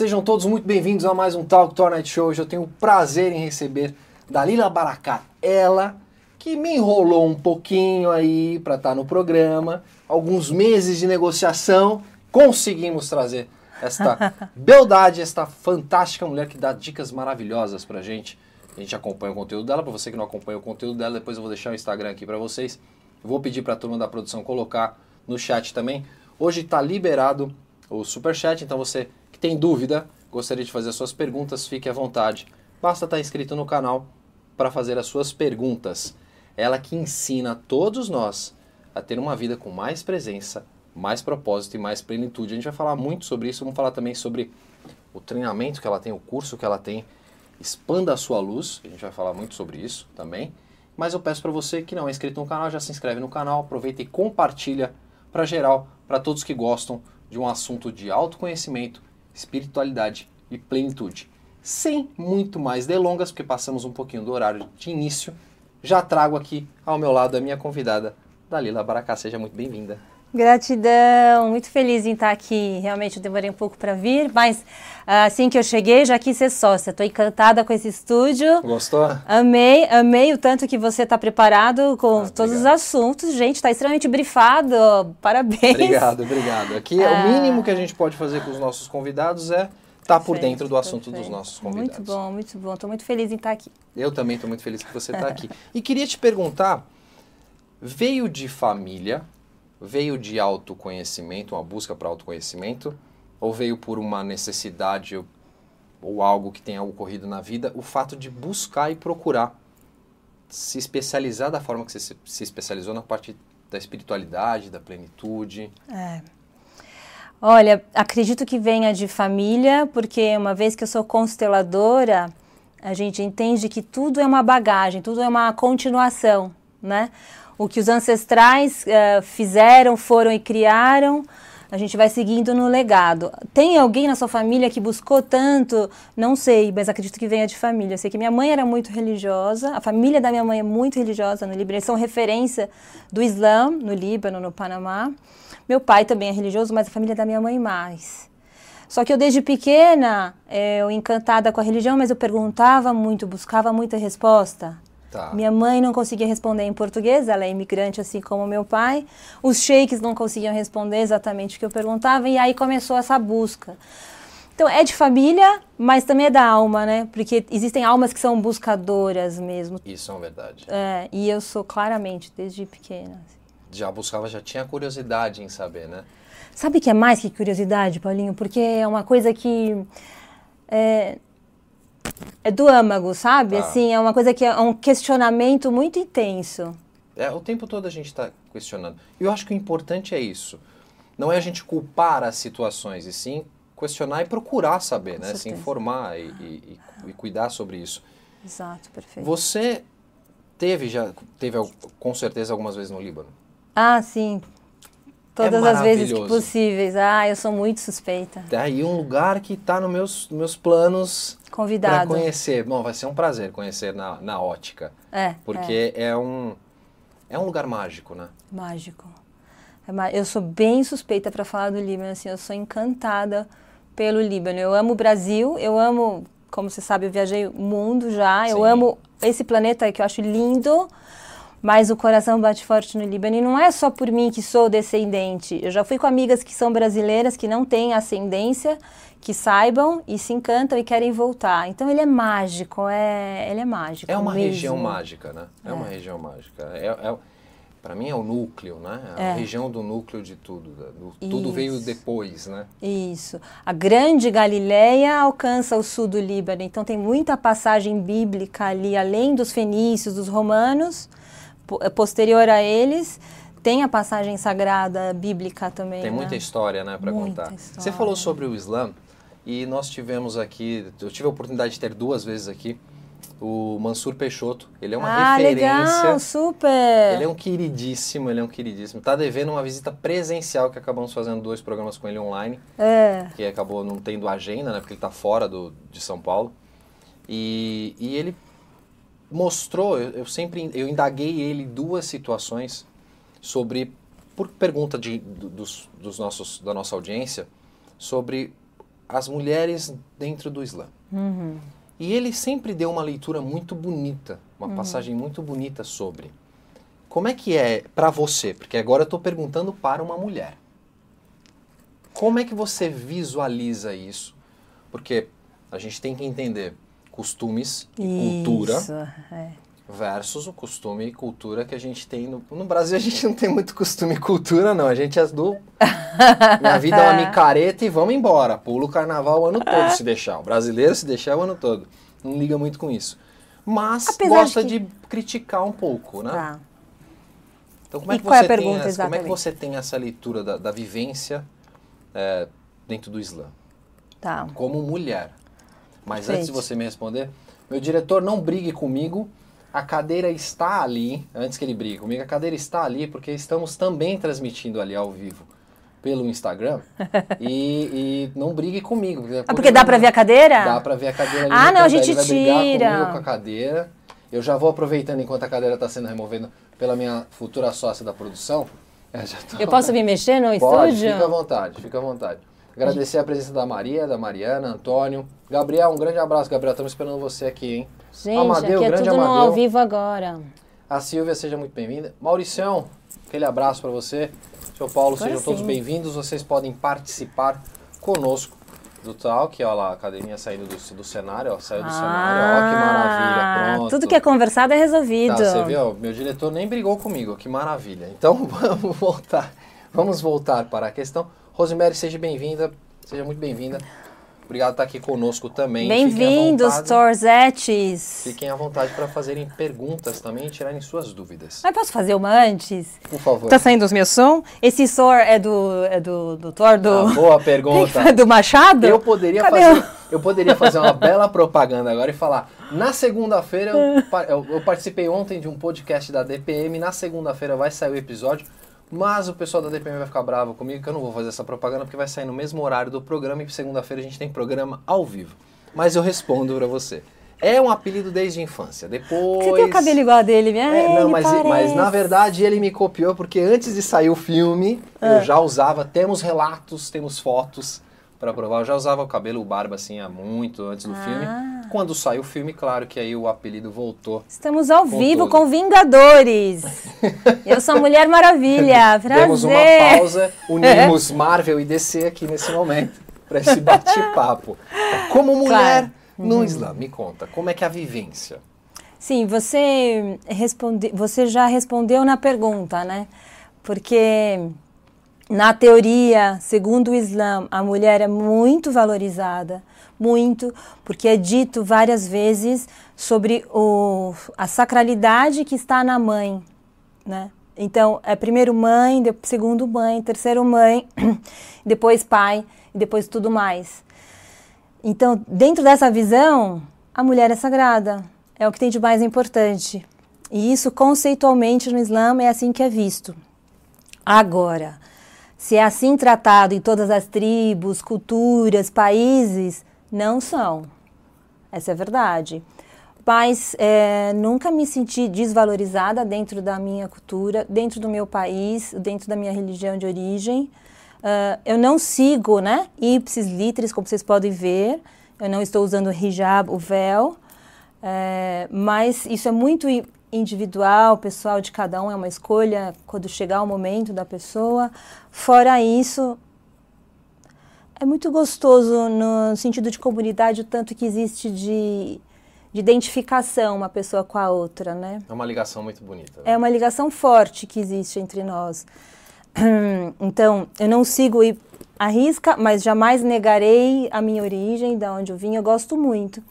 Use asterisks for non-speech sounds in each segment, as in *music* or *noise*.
Sejam todos muito bem-vindos a mais um Talk Tour Night Show. Hoje eu tenho o prazer em receber Dalila Baracá, ela que me enrolou um pouquinho aí para estar tá no programa. Alguns meses de negociação, conseguimos trazer esta *laughs* beldade, esta fantástica mulher que dá dicas maravilhosas pra gente. A gente acompanha o conteúdo dela, para você que não acompanha o conteúdo dela, depois eu vou deixar o Instagram aqui para vocês. vou pedir para a turma da produção colocar no chat também. Hoje está liberado o super chat, então você tem dúvida, gostaria de fazer suas perguntas, fique à vontade. Basta estar tá inscrito no canal para fazer as suas perguntas. Ela que ensina todos nós a ter uma vida com mais presença, mais propósito e mais plenitude. A gente vai falar muito sobre isso, vamos falar também sobre o treinamento que ela tem, o curso que ela tem. Expanda a sua luz, a gente vai falar muito sobre isso também. Mas eu peço para você que não é inscrito no canal, já se inscreve no canal, aproveita e compartilha para geral, para todos que gostam de um assunto de autoconhecimento, espiritualidade e plenitude. Sem muito mais delongas, porque passamos um pouquinho do horário de início, já trago aqui ao meu lado a minha convidada, Dalila Baracá. Seja muito bem-vinda. Gratidão, muito feliz em estar aqui. Realmente eu demorei um pouco para vir, mas ah, assim que eu cheguei já quis ser sócia. Estou encantada com esse estúdio. Gostou? Amei, amei o tanto que você está preparado com ah, todos os assuntos. Gente, está extremamente brifado. Parabéns. Obrigado, obrigado. Aqui ah. o mínimo que a gente pode fazer com os nossos convidados é estar tá por dentro do assunto perfeito. dos nossos convidados. Muito bom, muito bom. Estou muito feliz em estar aqui. Eu também estou muito feliz que você está *laughs* aqui. E queria te perguntar, veio de família veio de autoconhecimento, uma busca para autoconhecimento, ou veio por uma necessidade ou, algo que tenha ocorrido na vida, o fato de buscar e procurar se especializar da forma que você se especializou na parte da espiritualidade, da plenitude? É. Olha, acredito que venha de família, porque uma vez que eu sou consteladora, a gente entende que tudo é uma bagagem, tudo é uma continuação, né? O que os ancestrais uh, fizeram, foram e criaram, a gente vai seguindo no legado. Tem alguém na sua família que buscou tanto? Não sei, mas acredito que venha de família. Eu sei que minha mãe era muito religiosa, a família da minha mãe é muito religiosa no Líbano. Eles são referência do Islã no Líbano, no Panamá. Meu pai também é religioso, mas a família da minha mãe mais. Só que eu desde pequena, eh, eu encantada com a religião, mas eu perguntava muito, buscava muita resposta. Tá. Minha mãe não conseguia responder em português, ela é imigrante assim como meu pai. Os sheiks não conseguiam responder exatamente o que eu perguntava e aí começou essa busca. Então é de família, mas também é da alma, né? Porque existem almas que são buscadoras mesmo. Isso é uma verdade. É, e eu sou claramente desde pequena. Assim. Já buscava, já tinha curiosidade em saber, né? Sabe que é mais que curiosidade, Paulinho? Porque é uma coisa que é, é do âmago, sabe? Tá. Assim, é uma coisa que é um questionamento muito intenso. É, o tempo todo a gente está questionando. E eu acho que o importante é isso. Não é a gente culpar as situações, e sim questionar e procurar saber, Com né? Certeza. Se informar e, e, e, cuidar sobre isso. Exato, perfeito. Você teve já, teve com certeza algumas vezes no Líbano? Ah, sim. Todas é as vezes que possíveis. Ah, eu sou muito suspeita. Tá aí um lugar que está nos meus, meus planos Convidado. para conhecer. Bom, vai ser um prazer conhecer na, na ótica. É. Porque é. é um é um lugar mágico, né? Mágico. É, eu sou bem suspeita para falar do Líbano, assim, eu sou encantada pelo Líbano. Eu amo o Brasil, eu amo, como você sabe, eu viajei o mundo já. Sim. Eu amo esse planeta que eu acho lindo mas o coração bate forte no Líbano. E não é só por mim que sou descendente. Eu já fui com amigas que são brasileiras, que não têm ascendência, que saibam e se encantam e querem voltar. Então ele é mágico, é, ele é mágico. É uma mesmo. região mágica, né? É, é, uma região mágica. É, é para mim é o núcleo, né? É a é. região do núcleo de tudo. Do, tudo veio depois, né? Isso. A grande Galileia alcança o sul do Líbano, então tem muita passagem bíblica ali, além dos fenícios, dos romanos posterior a eles, tem a passagem sagrada bíblica também. Tem né? muita história, né, para contar. História. Você falou sobre o Islã e nós tivemos aqui, eu tive a oportunidade de ter duas vezes aqui o Mansur Peixoto. Ele é uma ah, referência. Legal, super. Ele é um queridíssimo, ele é um queridíssimo. Tá devendo uma visita presencial que acabamos fazendo dois programas com ele online. É. Que acabou não tendo agenda, né? Porque ele tá fora do, de São Paulo. E, e ele mostrou, eu, eu, sempre eu indaguei ele duas situações sobre por pergunta de, dos, dos nossos da nossa audiência sobre as mulheres dentro do Islã. Uhum. E ele sempre deu uma leitura muito bonita, uma Uhum. passagem muito bonita sobre. Como é que é para você? Porque agora eu estou perguntando para uma mulher. Como é que você visualiza isso? Porque a gente tem que entender costumes e cultura Isso, é. versus o costume e cultura que a gente tem no, no Brasil. A gente não tem muito costume e cultura, não. A gente é do. *laughs* Minha vida é uma micareta e vamos embora. Pula o carnaval o ano todo, se deixar. O brasileiro, se deixar, o ano todo. Não liga muito com isso. Mas Apesar gosta de de, criticar um pouco, né? Tá. Então, como é que qual é pergunta essa, como é que você tem essa leitura da, da vivência é, dentro do Islã? Tá. Como mulher. Mas antes de você me responder, meu diretor, não brigue comigo. A cadeira está ali, antes que ele brigue comigo, a cadeira está ali porque estamos também transmitindo ali ao vivo pelo Instagram. *laughs* e, e não brigue comigo. Ah, porque dá pra ver a cadeira? Dá pra ver a cadeira ali. Ah, não, a gente vai tira. comigo com a cadeira. Eu já vou aproveitando enquanto a cadeira está sendo removida pela minha futura sócia da produção. *laughs* Eu, tô- Eu posso me mexer no Pode, estúdio? fica à vontade, fica à vontade. Agradecer a presença da Maria, da Mariana, Antônio. Gabriel, um grande abraço, Gabriel. Estamos esperando você aqui, hein? Gente, Amadeu, aqui é grande tudo Amadeu. ao vivo agora. A Silvia, seja muito bem-vinda. Mauricião, aquele abraço para você. Seu Paulo, Agora sejam todos sim. bem-vindos. Vocês podem participar conosco do Talk. Olha lá, a academia saindo do, do cenário, ó, saiu do cenário. Ó, que maravilha, pronto. Ah, Tudo que é conversado é resolvido. Tá, você viu? Meu diretor nem brigou comigo, que maravilha. Então *laughs* vamos voltar. Vamos voltar para a questão. Rosemary, seja bem-vinda. Seja muito bem-vinda. Obrigado por estar aqui conosco também. Bem-vindos, Torzetes. Fiquem à vontade para fazerem perguntas também e tirarem suas dúvidas. Mas posso fazer uma antes? Por favor. Tá saindo os meus som? Esse som é do, é do, do Thor, do, Ah, boa pergunta. *laughs* do Machado? Eu poderia Cadê fazer, o- *laughs* eu poderia fazer uma bela propaganda agora e falar: na segunda-feira eu, *laughs* eu- eu participei ontem de um podcast da DPM, na segunda-feira vai sair o episódio, mas o pessoal da DPM vai ficar bravo comigo que eu não vou fazer essa propaganda porque vai sair no mesmo horário do programa e segunda-feira a gente tem programa ao vivo. Mas eu respondo pra você. É um apelido desde a infância. Depois Você tem o cabelo igual a dele, né? é, não, mas, mas na verdade ele me copiou porque antes de sair o filme Ah. eu já usava, temos relatos, temos fotos para provar, eu já usava o cabelo, o barba assim há muito antes do Ah. filme. Quando saiu o filme, claro que aí o apelido voltou. Estamos ao vivo tudo. com Vingadores. *laughs* Eu sou a Mulher Maravilha. Prazer. Demos uma pausa, unimos *laughs* Marvel e DC aqui nesse momento para esse bate-papo. Como mulher Claro. no Islã, me conta, como é que é a vivência? Sim, você, responde, você já respondeu na pergunta, né? Porque na teoria, segundo o Islã, a mulher é muito valorizada, muito, porque é dito várias vezes sobre o, a sacralidade que está na mãe, né? Então, é primeiro mãe, segundo mãe, terceiro mãe, *clears throat* depois pai depois tudo mais. Então, dentro dessa visão, a mulher é sagrada, é o que tem de mais importante. E isso, conceitualmente, no Islã, é assim que é visto. Agora, se é assim tratado em todas as tribos, culturas, países, não são. Essa é a verdade. Mas é, nunca me senti desvalorizada dentro da minha cultura, dentro do meu país, dentro da minha religião de origem. Ah, eu não sigo, né, ipsis como vocês podem ver. Eu não estou usando o hijab, o véu. É, mas isso é muito individual, pessoal de cada um, é uma escolha quando chegar o momento da pessoa. Fora isso, é muito gostoso no sentido de comunidade, o tanto que existe de, de identificação uma pessoa com a outra, né? É uma ligação muito bonita. É uma ligação forte que existe entre nós. *clears throat* Então, eu não sigo a risca, mas jamais negarei a minha origem, da onde eu vim. Eu gosto muito.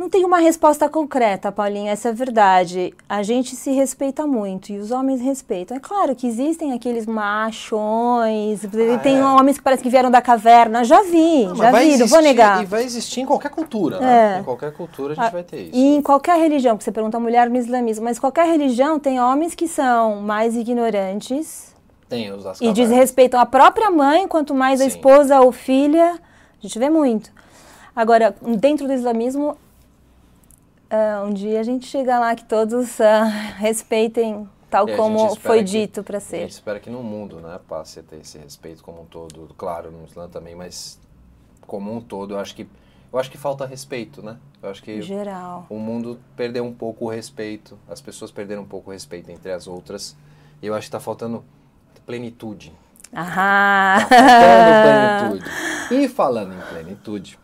Não tenho uma resposta concreta, Paulinha, essa é a verdade. A gente se respeita muito e os homens respeitam. É claro que existem aqueles machões, tem é. homens que parecem que vieram da caverna. Já vi, Não, já vi, não vou existir- negar. E vai existir em qualquer cultura, né? É. Em qualquer cultura a gente Ah, vai ter isso. E em qualquer religião, porque você pergunta a mulher no islamismo, mas qualquer religião tem homens que são mais ignorantes Tem os das e desrespeitam a própria mãe, quanto mais a Sim. esposa ou filha. A gente vê muito. Agora, dentro do islamismo, ah, um dia a gente chega lá que todos ah, *laughs* respeitem tal E a gente como foi que- dito para A ser. gente espera que no mundo, né, passe a ter esse respeito como um todo, claro, no Islã também, mas como um todo, eu acho que eu acho que falta respeito, né? Eu acho que Geral. o mundo perdeu um pouco o respeito, as pessoas perderam um pouco o respeito entre as outras. E eu acho que está faltando plenitude. Ah! Tá plenitude. E falando em plenitude,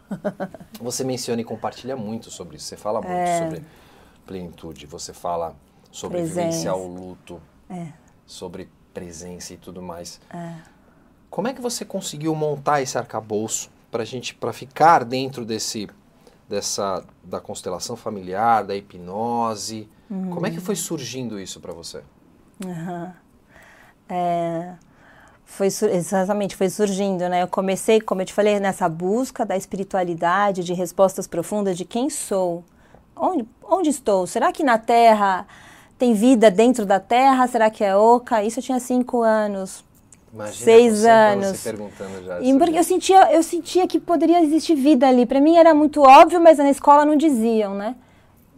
você menciona e compartilha muito sobre isso. Você fala muito É. sobre plenitude, você fala sobre Presença. vivenciar o luto, É. sobre presença e tudo mais. É. Como é que você conseguiu montar esse arcabouço para gente, para ficar dentro desse, dessa, da constelação familiar, da hipnose? Como é que foi surgindo isso para você? Aham. É, foi exatamente, foi surgindo, né? Eu comecei, como eu te falei, nessa busca da espiritualidade, de respostas profundas de quem sou, onde, onde estou? Será que na Terra tem vida dentro da Terra? Será que é oca? Isso eu tinha cinco anos. Imagina Seis anos. Você perguntando já. E porque eu sentia, eu sentia que poderia existir vida ali. Para mim era muito óbvio, mas na escola não diziam, né?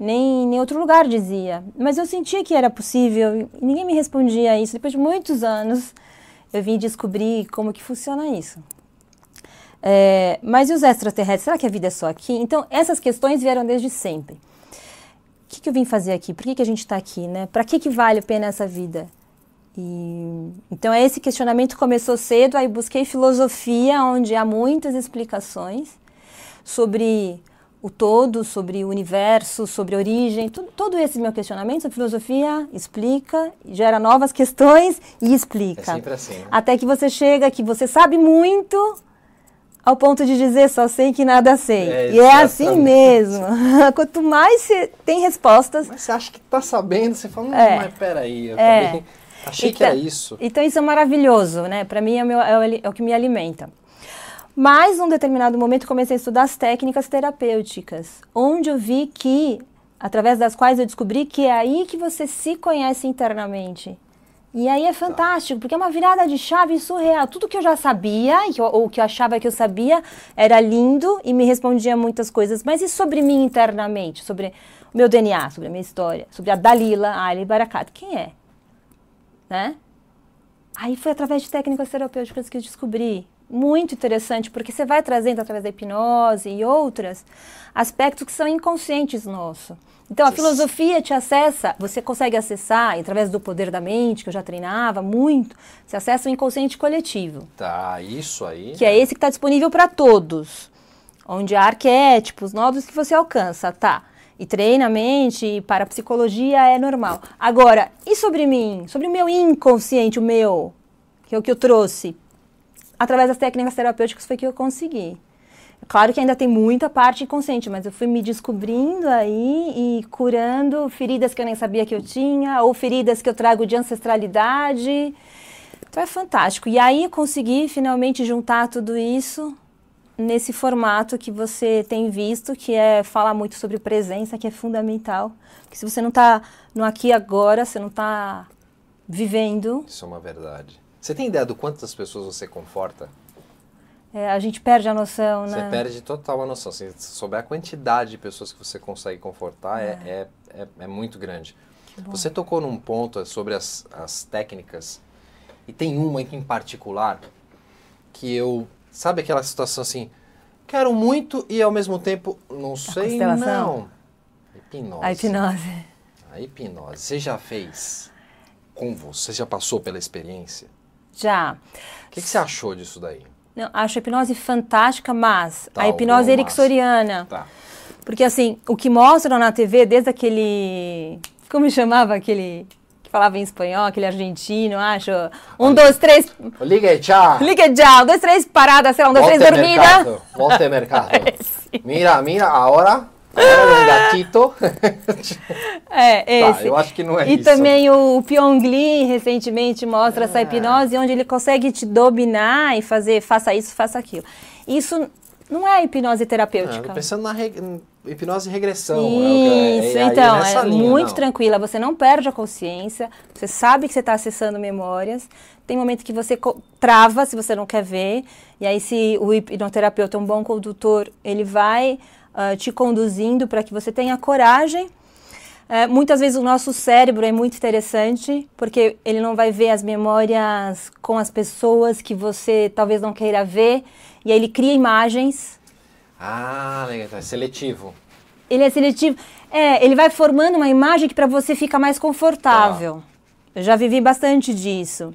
Nem em outro lugar dizia. Mas eu sentia que era possível ninguém me respondia a isso. Depois de muitos anos, eu vim descobrir como que funciona isso. É, mas e os extraterrestres? Será que a vida é só aqui? Então, essas questões vieram desde sempre. O que, que eu vim fazer aqui? Por que, que a gente está aqui? Né? Para que, que vale a pena essa vida? E, então, esse questionamento começou cedo, aí busquei filosofia, onde há muitas explicações sobre o todo, sobre o universo, sobre a origem, tudo, todo esse meu questionamento, a filosofia explica, gera novas questões e É explica. sempre assim, né? Até que você chega que você sabe muito ao ponto de dizer só sei que nada sei. É, e é assim mesmo. *laughs* Quanto mais você tem respostas, Mas você acha que tá sabendo, você fala, não, É. mas peraí, eu É. também achei que era isso. Então isso é maravilhoso, né? Para mim é, o meu- é é o que me alimenta. Mas num determinado momento comecei a estudar as técnicas terapêuticas, onde eu vi que, através das quais eu descobri que é aí que você se conhece internamente. E aí é fantástico, porque é uma virada de chave surreal. Tudo que eu já sabia, ou que eu achava que eu sabia, era lindo e me respondia muitas coisas. Mas e sobre mim internamente? Sobre o meu DNA, sobre a minha história, sobre a Dalila Ali Barakat? Quem é? Né? Aí foi através de técnicas terapêuticas que eu descobri. Muito interessante, porque você vai trazendo através da hipnose e outras aspectos que são inconscientes nossos. Então a filosofia te acessa, você consegue acessar através do poder da mente, que eu já treinava muito, você acessa o inconsciente coletivo Tá, isso aí. que é esse que está disponível para todos, onde há arquétipos novos que você alcança, tá? E treina a mente, e para a psicologia é normal. Agora, e sobre mim? Sobre o meu inconsciente, o meu, que é o que eu trouxe? Através das técnicas terapêuticas foi que eu consegui. Claro que ainda tem muita parte inconsciente, mas eu fui me descobrindo aí e curando feridas que eu nem sabia que eu tinha, ou feridas que eu trago de ancestralidade. Então é fantástico. E aí eu consegui finalmente juntar tudo isso nesse formato que você tem visto, que é falar muito sobre presença, que é fundamental. Que se você não está no aqui agora, você não está vivendo, Isso é uma verdade. Você tem ideia do quantas pessoas você conforta? é, a gente perde a noção, né? Você perde total a noção. Se souber a quantidade de pessoas que você consegue confortar, é, é, é, é muito grande. Você tocou num ponto sobre as, as técnicas, e tem uma em particular que eu. Sabe aquela situação assim? Quero muito e ao mesmo tempo não sei constelação? não. Hipnose. A hipnose. A hipnose. Você já fez com você? Você já passou pela experiência? Já. O que, que você achou disso daí? Não, acho a hipnose fantástica, mas Tá, a hipnose ericksoniana. Tá. Porque assim, o que mostram na TV, desde aquele. Como *laughs* chamava aquele. que falava em espanhol, aquele argentino, acho. Um, dois, três. Liga aí, tchau. Liga já, um, dois, três, parada, sei lá, um, dois, três, dormida. mercado. Volte mercado. *laughs* mira, mira, agora. Agora um gatito. *laughs* É, Tá, esse. eu acho que não é e isso. também o Pyong Lee recentemente mostra essa Ah. hipnose onde ele consegue te dominar e fazer faça isso, faça aquilo. Isso não é hipnose Ah, terapêutica. tô pensando na reg- hipnose e regressão. é Isso, é- é aí então, nessa é linha, muito não. tranquila, você não perde a consciência, você sabe que você está acessando memórias, tem momento que você trava se você não quer ver, e aí se o hipnoterapeuta é um bom condutor, ele vai ah, te conduzindo para que você tenha coragem. É, muitas vezes o nosso cérebro é muito interessante, porque ele não vai ver as memórias com as pessoas que você talvez não queira ver, e aí ele cria imagens Ah, legal. É seletivo. Ele é seletivo. É, ele vai formando uma imagem que para você fica mais confortável. Tá. Eu já vivi bastante disso.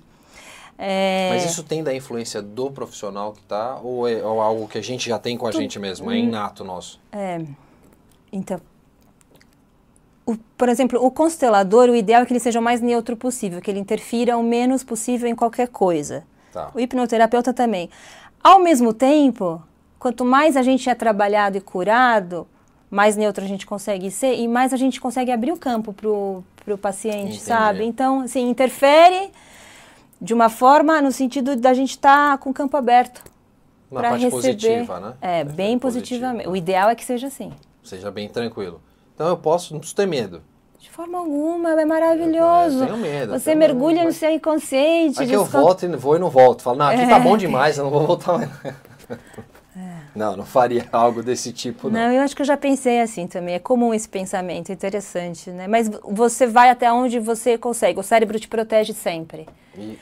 É... Mas isso tem da influência do profissional que tá ou é ou algo que a gente já tem com a tu... gente mesmo? É inato nosso? É. Então, o, por exemplo, o constelador, o ideal é que ele seja o mais neutro possível, que ele interfira o menos possível em qualquer coisa. Tá. O hipnoterapeuta também. Ao mesmo tempo, quanto mais a gente é trabalhado e curado, mais neutro a gente consegue ser e mais a gente consegue abrir o campo para o paciente, Entendi. sabe? Então, assim, interfere de uma forma no sentido da gente estar tá com o campo aberto para receber. positiva, né? É, bem positivamente. O ideal é que seja assim. Seja bem tranquilo. Então eu posso, não preciso ter medo. De forma alguma, é maravilhoso. Eu tenho medo. Você mergulha medo, no seu inconsciente. Aí que eu volto e vou e não volto. Falo, não, aqui É. tá bom demais, eu não vou voltar mais. *laughs* Não, não faria *laughs* algo desse tipo, não. Não, eu acho que eu já pensei assim também. É comum esse pensamento, interessante, né? Mas você vai até onde você consegue. O cérebro te protege sempre.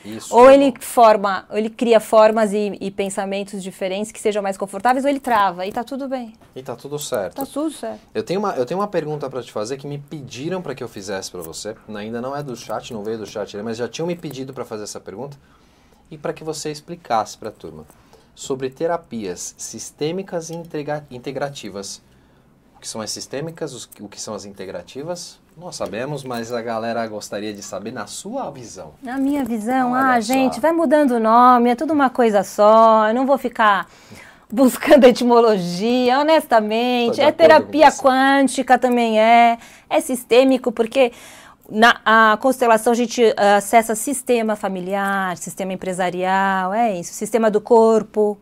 Isso Ou é ele forma, ou ele cria formas e, e pensamentos diferentes que sejam mais confortáveis, ou ele trava. E tá tudo bem. E tá tudo certo. Tá tudo certo. Eu tenho uma, eu tenho uma pergunta pra te fazer que me pediram pra que eu fizesse pra você. Ainda não é do chat, não veio do chat, né, mas já tinham me pedido pra fazer essa pergunta e pra que você explicasse pra turma sobre terapias sistêmicas e integra- integrativas. O que são as sistêmicas, o que são as integrativas? Nós sabemos, mas a galera gostaria de saber na sua visão. Na minha visão, Olha ah, só. gente, vai mudando o nome, é tudo uma coisa só. Eu não vou ficar *laughs* buscando etimologia, honestamente. É terapia quântica também é. É sistêmico, porque na a constelação a gente ah, acessa sistema familiar, sistema empresarial, é isso, sistema do corpo.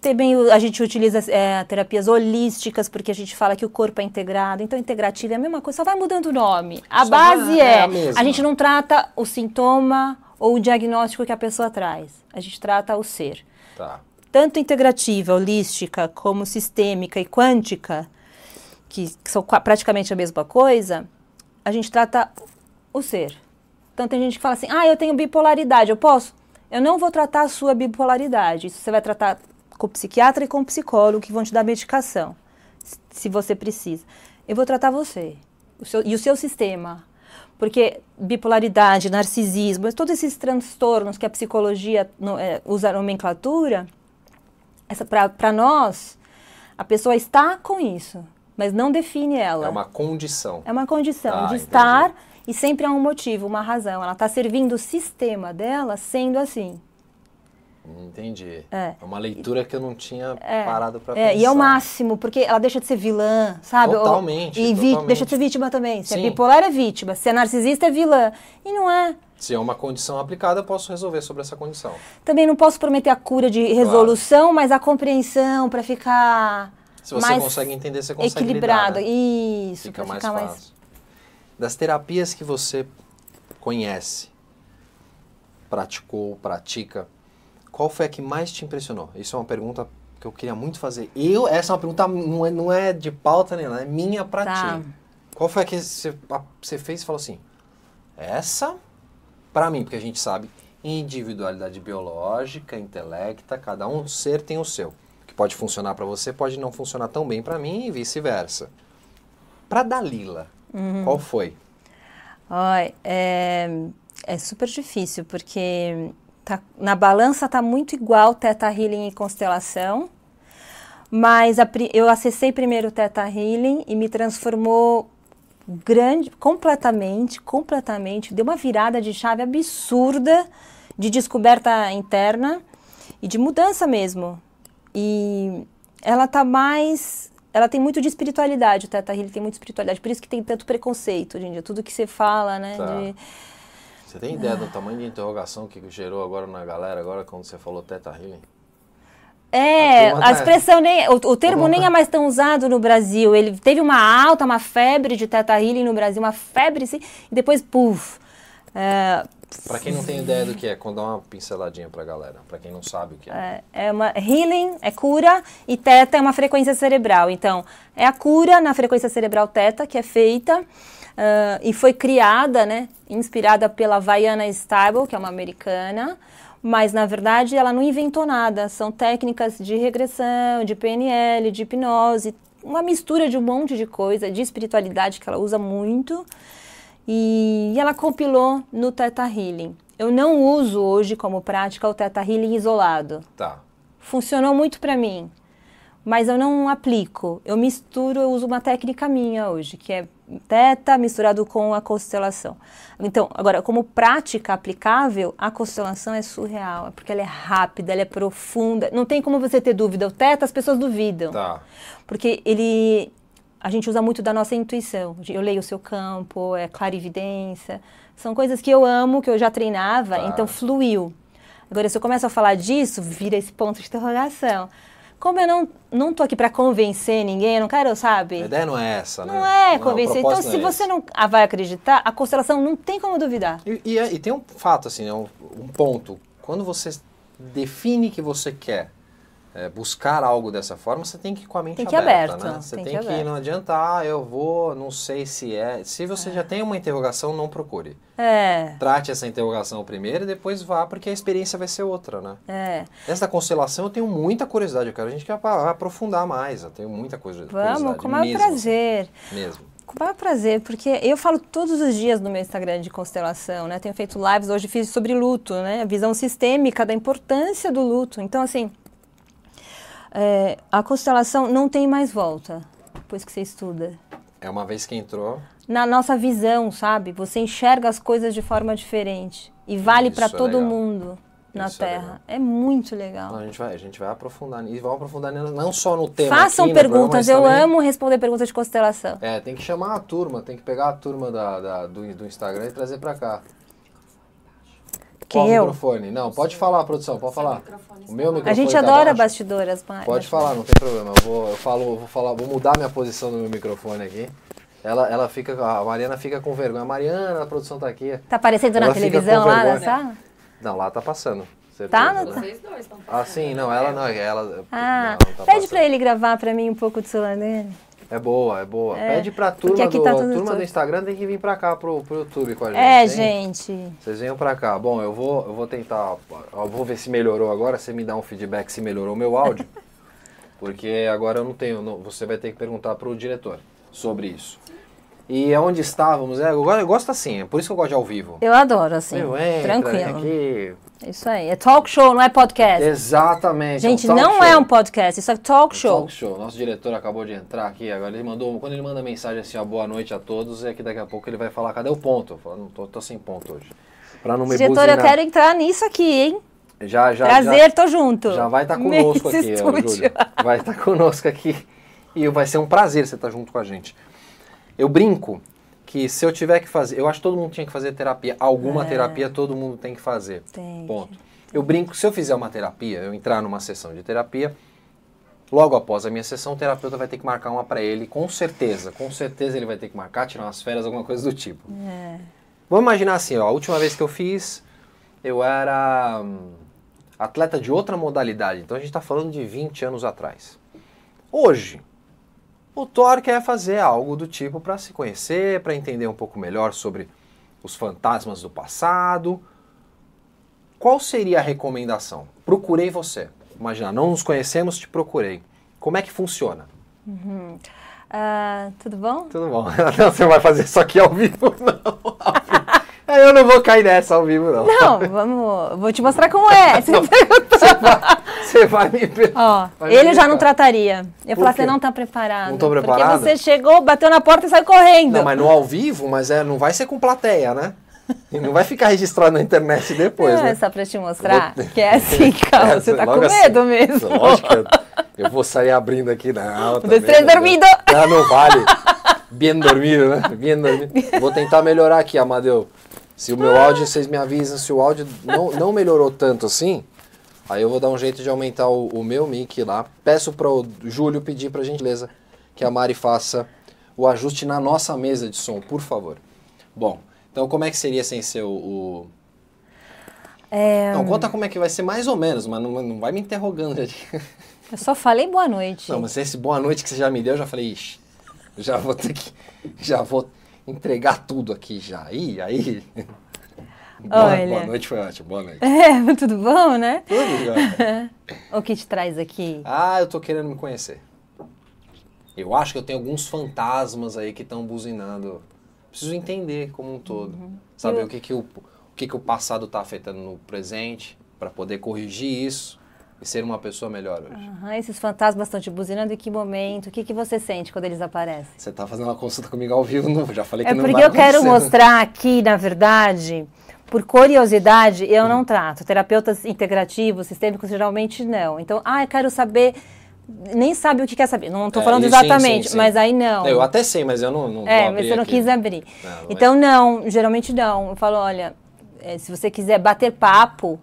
Também a gente utiliza é, terapias holísticas, porque a gente fala que o corpo é integrado. Então, integrativo é a mesma coisa, só vai mudando o nome. A Só base é é, a a gente não trata o sintoma ou o diagnóstico que a pessoa traz. A gente trata o ser. Tá. Tanto integrativa, holística, como sistêmica e quântica, que, que são praticamente a mesma coisa, a gente trata o ser. Então tem gente que fala assim, ah, eu tenho bipolaridade, eu posso? Eu não vou tratar a sua bipolaridade. Isso você vai tratar com o psiquiatra e com o psicólogo que vão te dar medicação, se- você precisa. Eu vou tratar você o seu- e o seu sistema. Porque bipolaridade, narcisismo, todos esses transtornos que a psicologia no- é, usa a nomenclatura, para nós, a pessoa está com isso, mas não define ela. É uma condição. É uma condição Ah, de entendi. estar e sempre há um motivo, uma razão. Ela está servindo o sistema dela sendo assim. Entendi. É. uma leitura que eu não tinha É, parado pra é, pensar. e é o máximo, porque ela deixa de ser vilã, sabe? Ou- Totalmente, E vi- totalmente. deixa de ser vítima também. Se Sim. é bipolar, é vítima. Se é narcisista, é vilã. E não é. Se é uma condição aplicada, eu posso resolver sobre essa condição. Também não posso prometer a cura de resolução, mas a compreensão para ficar Se você consegue entender, você consegue equilibrado. lidar, né? Isso, Fica mais fácil. mais. Das terapias que você conhece, praticou, pratica, qual foi a que mais te impressionou? Isso é uma pergunta que eu queria muito fazer. Eu, essa é uma pergunta não é, não é de pauta nem nada, é minha pra Tá. ti. Qual foi a que você, a- você fez e falou assim, essa, pra mim, porque a gente sabe, individualidade biológica, intelecta, cada um ser tem o seu. Que pode funcionar pra você, pode não funcionar tão bem pra mim e vice-versa. Pra Dalila, Uhum. qual foi? Olha, é, é super difícil, porque tá- na balança tá muito igual Teta Healing e Constelação, mas a eu acessei primeiro o Teta Healing e me transformou grande, completamente, completamente, deu uma virada de chave absurda de descoberta interna e de mudança mesmo. E ela tá mais. Ela tem muito de espiritualidade, o Teta Healing tem muito de espiritualidade, por isso que tem tanto preconceito hoje em dia. Tudo que você fala, né? Tá. de- Você tem ideia do tamanho de interrogação que gerou agora na galera, agora quando você falou Teta Healing? É, A a tá- expressão nem. O, o termo Uhum. nem é mais tão usado no Brasil. Ele teve uma alta, uma febre de Teta Healing no Brasil, uma febre, sim, e depois, puf. É, Pra quem não tem ideia do que é, quando dá uma pinceladinha pra galera, pra quem não sabe o que é. É, é uma healing, é cura, e teta é uma frequência cerebral. Então, é a cura na frequência cerebral teta que é feita ah, e foi criada, né, inspirada pela Vaiana Stable, que é uma americana, Mas, na verdade, ela não inventou nada. São técnicas de regressão, de PNL, de hipnose, uma mistura de um monte de coisa, de espiritualidade que ela usa muito. E ela compilou no Theta Healing. Eu não uso hoje como prática o Theta Healing isolado. Tá. Funcionou muito para mim, mas eu não aplico. Eu misturo, eu uso uma técnica minha hoje, que é Teta misturado com a constelação. Então, agora, como prática aplicável, a constelação é surreal, porque ela é rápida, ela é profunda. Não tem como você ter dúvida. O Teta, as pessoas duvidam. Tá. Porque ele. A gente usa muito da nossa intuição. Eu leio o seu campo, é clarividência. São coisas que eu amo, que eu já treinava, Tá. então fluiu. Agora, se eu começo a falar disso, vira esse ponto de interrogação. Como eu não, não tô aqui para convencer ninguém, eu não quero, sabe? A ideia não é essa, né? Não é o convencer. Então, se não é você esse. não ah, vai acreditar, a constelação não tem como duvidar. E, e é- e tem um fato, assim, né, um, um ponto. Quando você define que você quer é, buscar algo dessa forma, você tem que ir com a mente Tem que aberta, aberto, né? Você tem tem, que que, não adianta, ah, eu vou, não sei se é. Se você já tem uma interrogação, não procure. É, Trate essa interrogação primeiro e depois vá, porque a experiência vai ser outra, né? é. Essa constelação eu tenho muita curiosidade, eu quero a gente quer aprofundar mais, eu tenho muita coisa Vamos, curiosidade com o maior mesmo, prazer. assim, mesmo. Com o maior prazer, porque eu falo todos os dias no meu Instagram de constelação, né? Tenho feito lives, hoje fiz sobre luto, né? A visão sistêmica da importância do luto. Então, assim, é, a constelação não tem mais volta depois que você estuda. É uma vez que entrou, Na nossa visão, sabe? Você enxerga as coisas de forma diferente. E vale para é todo legal. mundo na Isso é Terra. legal. É, muito legal. Não, a gente vai, a gente vai aprofundar e vamos aprofundar não só no tema Façam aqui no programa, perguntas, mas eu também- amo responder perguntas de constelação. É, tem que chamar a turma, tem que pegar a turma da, da- do, do Instagram e trazer pra cá. Quem Qual eu? microfone? Não, pode falar, produção, pode falar. O meu microfone A gente tá adora baixo? bastidoras, Mari. Pode falar, não tem problema. Eu vou, eu falo, vou falar, vou mudar minha posição no meu microfone aqui. Ela, ela fica, a Mariana fica com vergonha. Mariana, a produção tá aqui. Tá aparecendo na Ela fica televisão lá na sala? Não, lá tá passando. certeza, Tá? né? Vocês dois estão Ah, sim, não, ela não, ela. Ah, não, tá pede passando. pra ele gravar pra mim um pouco de Sulanene. É boa, é boa. É, Pede pra turma, aqui do, tá turma do torto. Instagram tem que vir pra cá pro, pro YouTube com a gente. É, hein? gente. Vocês venham pra cá. Bom, eu vou, eu vou tentar. Eu vou ver se melhorou agora. Você me dá um feedback se melhorou o meu áudio. *laughs* Porque agora eu não tenho. não- você vai ter que perguntar pro diretor sobre isso. E onde estávamos? É, eu, gosto, eu gosto assim, é por isso que eu gosto de ao vivo. Eu adoro, assim. Meu, entra, tranquilo. Aqui. É Isso aí. É talk show, não é podcast. Exatamente. Gente, é um não show. é um podcast, isso é talk É um show. Talk show. Nosso diretor acabou de entrar aqui. Agora ele mandou. Quando ele manda mensagem assim, ó, boa noite a todos, é que daqui a pouco ele vai falar, cadê o ponto? Eu falo, não tô, tô sem ponto hoje. Pra não me Diretor, eu buzinar. quero entrar nisso aqui, hein? Já, já, Prazer, tô junto. Já, já vai estar *laughs* conosco Nesse aqui, ó. Júlio. Vai estar conosco aqui. E vai ser um prazer você estar junto com a gente. Eu brinco que se eu tiver que fazer. Eu acho que todo mundo tinha que fazer terapia. Alguma É. terapia todo mundo tem que fazer. Tem Ponto. Eu brinco se eu fizer uma terapia, eu entrar numa sessão de terapia, logo após a minha sessão, o terapeuta vai ter que marcar uma para ele, com certeza. Com certeza ele vai ter que marcar, tirar umas férias, alguma coisa do tipo. É. Vamos imaginar assim, ó, a última vez que eu fiz, eu era hum, atleta de outra modalidade. Então a gente está falando de 20 anos atrás. Hoje, o Thor quer fazer algo do tipo para se conhecer, para entender um pouco melhor sobre os fantasmas do passado. Qual seria a recomendação? Procurei você. Imagina, não nos conhecemos, te procurei. Como é que funciona? Ah, tudo bom? Tudo bom. *laughs* Não, você vai fazer isso aqui ao vivo, *laughs* não. Eu não vou cair nessa ao vivo, não. Não, vamos. Vou te mostrar como é. *laughs* Você Não. Você vai, *laughs* você vai me Ó, Vai me ele eu já não trataria. Eu quê? você não tá preparado. Não tô preparado? Porque você chegou, bateu na porta e saiu correndo. Não, mas no ao vivo, mas é, não vai ser com plateia, né? E não vai ficar registrado na internet depois, Não, né? é só pra te mostrar Vou- que é assim, *laughs* calma. É, você tá com assim. medo mesmo. Lógico que eu, eu vou sair abrindo aqui. Um, também, dois, três, né? dormindo. Ah, não vale. Bem dormido, né? Bem dormido. Vou tentar melhorar aqui, Amadeu. Se o meu áudio, vocês me avisam, se o áudio não, não melhorou tanto assim, aí eu vou dar um jeito de aumentar o, o meu mic lá. Peço para o Júlio pedir para gentileza que a Mari faça o ajuste na nossa mesa de som, por favor. Bom, então como é que seria sem ser o... o- É, Não, conta como é que vai ser mais ou menos, mas não, não vai me interrogando. já. *laughs* eu só falei boa noite. Não, mas esse boa noite que você já me deu, eu já falei, ixi, já vou ter que. Já vou entregar tudo aqui já. Aí, aí. Boa, Olha. boa noite, foi ótimo. Boa noite. É, *laughs* tudo bom, né? Tudo jóia. *laughs* O que te traz aqui? Ah, eu tô querendo me conhecer. Eu acho que eu tenho alguns fantasmas aí que estão buzinando. Preciso entender como um todo. Saber Eu- o que que o, o que que o passado tá afetando no presente para poder corrigir isso e ser uma pessoa melhor hoje. Aham, esses fantasmas estão te buzinando em que momento? O que, que você sente quando eles aparecem? Você tá fazendo uma consulta comigo ao vivo, não? Já falei que É não porque vai eu quero acontecer. mostrar aqui, na verdade, por curiosidade, eu não trato. Terapeutas integrativos, sistêmicos, geralmente não. Então, ah, eu quero saber. Nem sabe o que quer saber. Não estou É, falando e sim, exatamente, sim, sim. mas aí não. Eu até sei, mas eu não, não É, mas você não aqui. quis abrir. Não, não é. então, não, geralmente não. Eu falo, olha, é, se você quiser bater papo,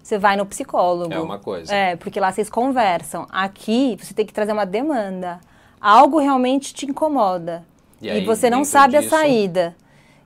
você vai no psicólogo. É uma coisa. É, porque lá vocês conversam. Aqui, você tem que trazer uma demanda. Algo realmente te incomoda. E E, aí, você não sabe disso- a saída.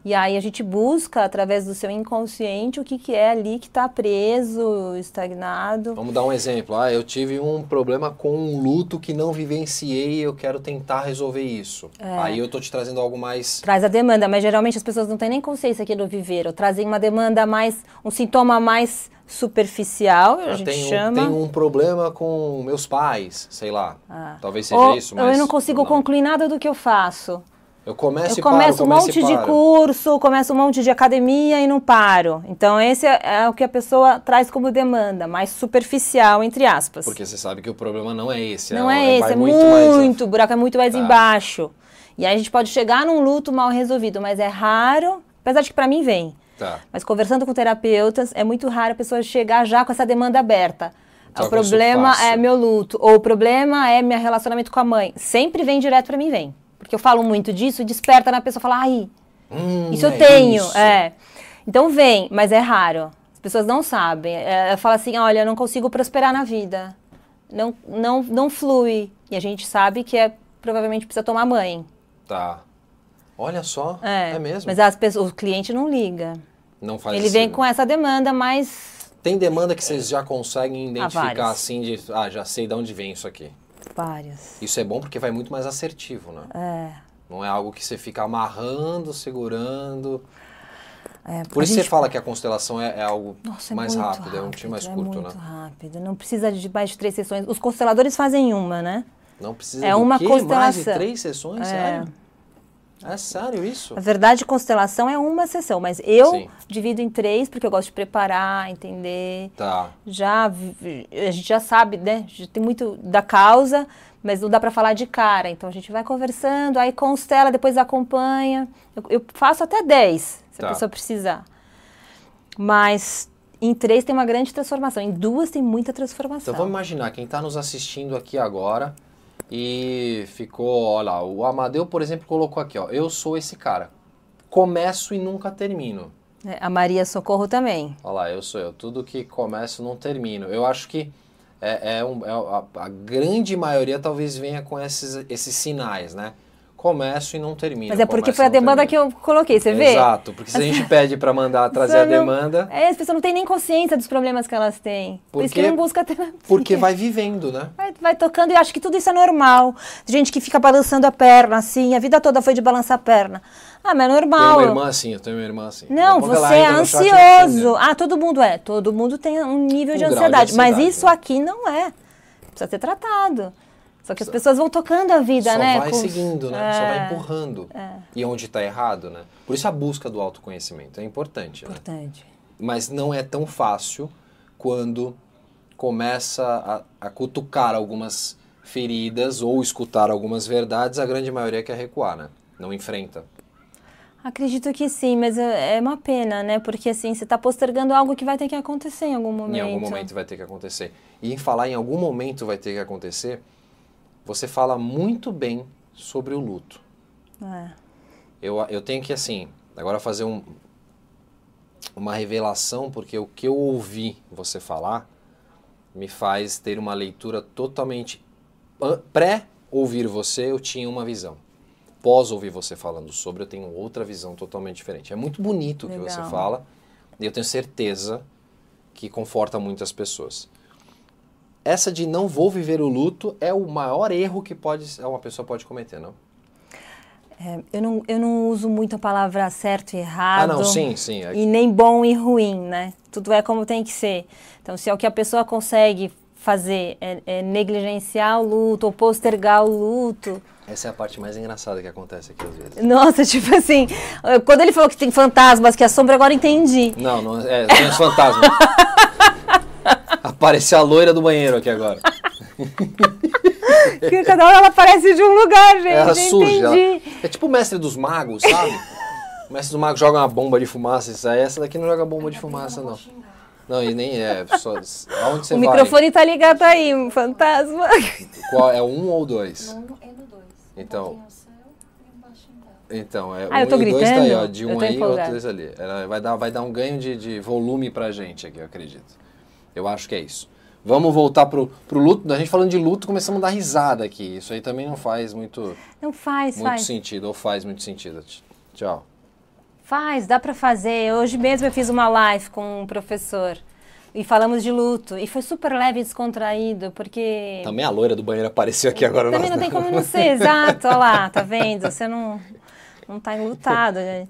E aí a gente busca, através do seu inconsciente, o que, que é ali que está preso, estagnado. Vamos dar um exemplo. Ah, eu tive um problema com um luto que não vivenciei e eu quero tentar resolver isso. É. Aí eu tô te trazendo algo mais. Traz a demanda, mas geralmente as pessoas não têm nem consciência aqui do viveiro. Trazem uma demanda mais, um sintoma mais superficial, a Ah, gente tenho, chama. tenho um problema com meus pais, sei lá. Ah. Talvez seja Ou isso, mas. eu não consigo concluir nada do que eu faço. Eu começo Eu e paro, começo um começo monte de curso, começo um monte de academia e não paro. Então esse é, é o que a pessoa traz como demanda, mais superficial, entre aspas. Porque você sabe que o problema não é esse. Não é, é esse, vai é muito, muito, mais. o buraco é muito mais Tá. embaixo. E aí a gente pode chegar num luto mal resolvido, mas é raro, apesar de que pra mim vem. Tá. Mas conversando com terapeutas, é muito raro a pessoa chegar já com essa demanda aberta. O que eu sou problema é meu luto, ou o problema é meu relacionamento com a mãe. Sempre vem direto pra mim, vem. Porque eu falo muito disso e desperta na pessoa, fala, ai, Hum, isso eu é tenho. isso. É. Então vem, mas é raro. As pessoas não sabem. É, fala assim, olha, eu não consigo prosperar na vida. Não, não, não flui. E a gente sabe que é provavelmente precisa tomar mãe. Tá. Olha só. É, É, mesmo. Mas as pessoas, o cliente não liga. Não faz Ele vem esse- com essa demanda, mas Tem demanda que vocês já conseguem identificar assim de. Ah, já sei de onde vem isso aqui. Várias. Isso é bom porque vai muito mais assertivo, né? É. Não é algo que você fica amarrando, segurando. É, Por isso você gente- fala que a constelação é, é algo Nossa, é mais muito rápido, é um time mais é curto, muito né? rápido. Não precisa de mais de três sessões. Os consteladores fazem uma, né? Não precisa É uma quê? Mais de constelação. três sessões? É. Sério? É sério isso? Na verdade, constelação é uma sessão, mas eu Sim. divido em três porque eu gosto de preparar, entender. Tá. Já a gente já sabe, né? Já tem muito da causa, mas não dá para falar de cara. Então a gente vai conversando, aí constela, depois acompanha. Eu, eu faço até 10, se Tá. a pessoa precisar. Mas em três tem uma grande transformação, em duas tem muita transformação. Então vamos imaginar quem está nos assistindo aqui agora e ficou, olha lá, o Amadeu, por exemplo, colocou aqui, ó, eu sou esse cara. Começo e nunca termino. É, a Maria Socorro também. Olha lá, eu sou eu. Tudo que começo não termino. Eu acho que é, é um- é a, a grande maioria talvez venha com esses, esses sinais, né? Começo e não termino. Mas é porque foi a demanda que eu coloquei, você vê? Exato, porque se a gente pede para mandar trazer a demanda, É, as pessoas não têm nem consciência dos problemas que elas têm. Por isso que Porque- não busca terapia. porque vai vivendo, né? Vai, vai tocando e acho que tudo isso é normal. Gente que fica balançando a perna assim, a vida toda foi de balançar a perna. Ah, mas é Tem normal. uma irmã assim, eu tenho uma irmã assim. Não, você é ansioso. entendo. Ah, todo mundo é. Todo mundo tem um nível Um de grau de ansiedade. Mas ansiedade, isso né? aqui não é. Precisa ser tratado. Só que as pessoas vão tocando a vida, Só né? vai com- seguindo, né? Só vai É, empurrando. E onde está errado, né? Por isso a busca do autoconhecimento é importante, né? Importante. Mas não é tão fácil quando começa a, a cutucar algumas feridas ou escutar algumas verdades, a grande maioria quer recuar, né? Não enfrenta. Acredito que sim, mas é é uma pena, né? Porque assim, você está postergando algo que vai ter que acontecer em algum momento. Em algum momento vai ter que acontecer. E em falar em algum momento vai ter que acontecer, você fala muito bem sobre o luto. É. Eu, eu tenho que, assim, agora fazer um, uma revelação, porque o que eu ouvi você falar me faz ter uma leitura totalmente. Pré-ouvir você, eu tinha uma visão. Pós ouvir você falando sobre, eu tenho outra visão totalmente diferente. É muito bonito o que você fala, e eu tenho certeza que conforta muitas pessoas. Essa de não vou viver o luto é o maior erro que pode, uma pessoa pode cometer, não? É, eu, não, eu não uso muito a palavra certo e errado. Ah, não, sim, sim. E nem bom e ruim, né? Tudo é como tem que ser. Então, se é o que a pessoa consegue fazer é, é negligenciar o luto ou postergar o luto. Essa é a parte mais engraçada que acontece aqui às vezes. Nossa, *laughs* tipo assim, quando ele falou que tem fantasmas, que é sombra, agora entendi. Não, não é, tem os fantasmas. *laughs* Apareceu a loira do banheiro aqui agora. que cada hora ela aparece de um lugar, gente. Ela surge. Ela, é tipo o mestre dos magos, sabe? o mestre dos magos joga uma bomba de fumaça e sai. Essa daqui não joga bomba de fumaça, não. Não, e nem é. Só, aonde você o vai? microfone tá ligado aí, um fantasma. Qual, é um ou dois? Não, é no dois. Então. Um. Então, é Ah, um eu tô e dois tá aí, ó. gritando? De um aí e outro dois ali. Ela vai dar, vai dar um ganho de, de volume pra gente aqui, eu acredito. Eu acho que é isso. Vamos voltar pro, pro luto. A gente falando de luto, começamos a dar risada aqui. Isso aí também não faz muito, Não faz, muito faz. sentido, ou faz muito sentido. Tchau. Faz, dá pra fazer. Hoje mesmo eu fiz uma live com um professor e falamos de luto. E foi super leve e descontraído, porque. Também a loira do banheiro apareceu aqui agora. Também não tem como não ser, *laughs* exato. Olha lá, tá vendo? Você não, não tá enlutado. né?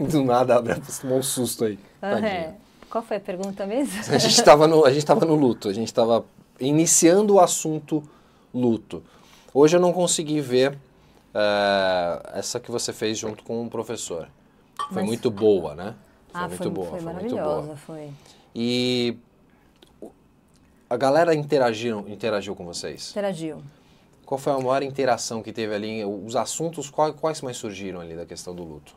Do nada, abre, tomou um susto aí. É. Qual foi a pergunta mesmo? A gente estava no, a gente no luto, a gente estava iniciando o assunto luto. Hoje eu não consegui ver eh, essa que você fez junto com o professor. Foi Mas- muito boa, né? Foi ah, muito foi, boa, foi foi muito maravilhosa, boa. foi. E a galera interagiu, interagiu com vocês. Interagiu. Qual foi a maior interação que teve ali? Os assuntos, quais, quais mais surgiram ali da questão do luto?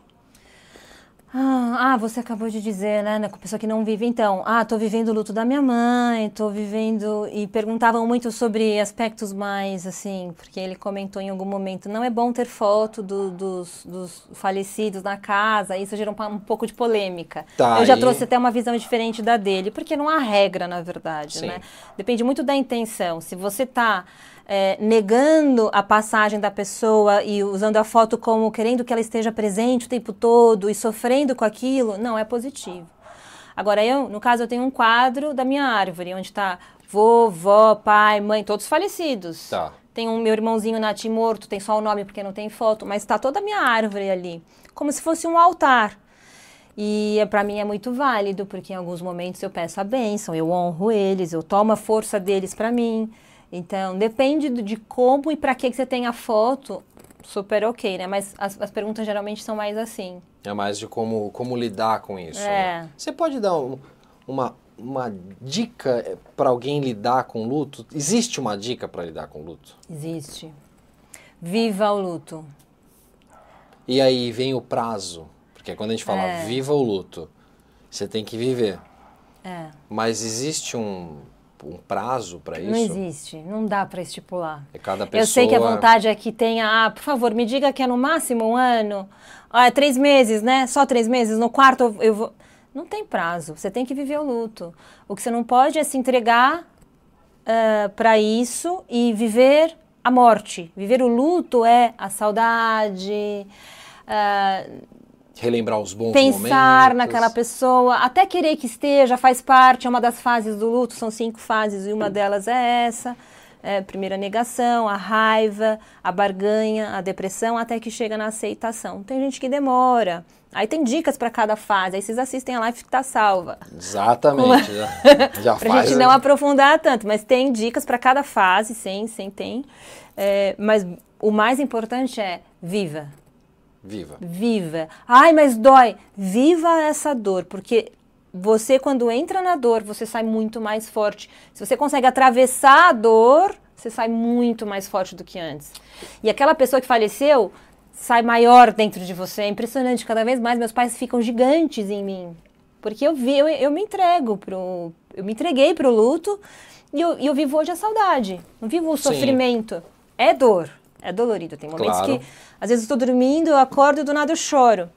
Ah, ah, você acabou de dizer, né, né, com pessoa que não vive, então, ah, tô vivendo o luto da minha mãe, tô vivendo, e perguntavam muito sobre aspectos mais, assim, porque ele comentou em algum momento, não é bom ter foto do- dos, dos falecidos na casa, isso gerou um, um pouco de polêmica. Tá, Eu já e- trouxe até uma visão diferente da dele, porque não há regra, na verdade, Sim. né? Depende muito da intenção. Se você está negando a passagem da pessoa e usando a foto como querendo que ela esteja presente o tempo todo e sofrendo com aquilo, não é positivo. Agora, eu, no caso, eu tenho um quadro da minha árvore, onde está vovó, pai, mãe, todos falecidos. Tá. Tem um meu irmãozinho Nati morto, tem só o nome porque não tem foto, mas está toda a minha árvore ali, como se fosse um altar. E para mim é muito válido, porque em alguns momentos eu peço a bênção, eu honro eles, eu tomo a força deles para mim. Então, depende de como e para que, que você tem a foto, super ok, né? Mas as, as perguntas geralmente são mais assim. É mais de como, como lidar com isso. É. né? Você pode dar um- uma, uma dica para alguém lidar com luto? Existe uma dica para lidar com luto? Existe. Viva o luto. E aí vem o prazo. Porque quando a gente fala É. viva o luto, você tem que viver. É. Mas existe um, um prazo para isso? Não existe, não dá para estipular. É cada pessoa. Eu sei que a vontade é que tenha, ah, por favor, me diga que é no máximo um ano. Ah, é três meses, né? Só três meses. No quarto eu, vou. Não tem prazo. Você tem que viver o luto. O que você não pode é se entregar para isso e viver a morte. Viver o luto é a saudade, ah, Relembrar os bons pensar momentos. naquela pessoa, até querer que esteja, faz parte, é uma das fases do luto, são cinco fases e uma delas é essa. É, primeiro a negação, a raiva, a barganha, a depressão, até que chega na aceitação. Tem gente que demora. Aí tem dicas para cada fase, aí vocês assistem a live que tá salva. Exatamente. Já, *laughs* já Pra faz. gente não aprofundar tanto, mas tem dicas para cada fase, sim, sim, tem. É, mas o mais importante é viva. Viva. Viva. Ai, mas dói. Viva essa dor, porque você, quando entra na dor, você sai muito mais forte. Se você consegue atravessar a dor, você sai muito mais forte do que antes. E aquela pessoa que faleceu sai maior dentro de você. É impressionante. Cada vez mais meus pais ficam gigantes em mim. Porque eu vi, eu, eu me entrego pro. Eu me entreguei pro luto e eu, eu vivo hoje a saudade. Não vivo o Sim. sofrimento. É dor. É dolorido. Tem momentos Claro. que, às vezes, eu estou dormindo, eu acordo e do nada eu choro.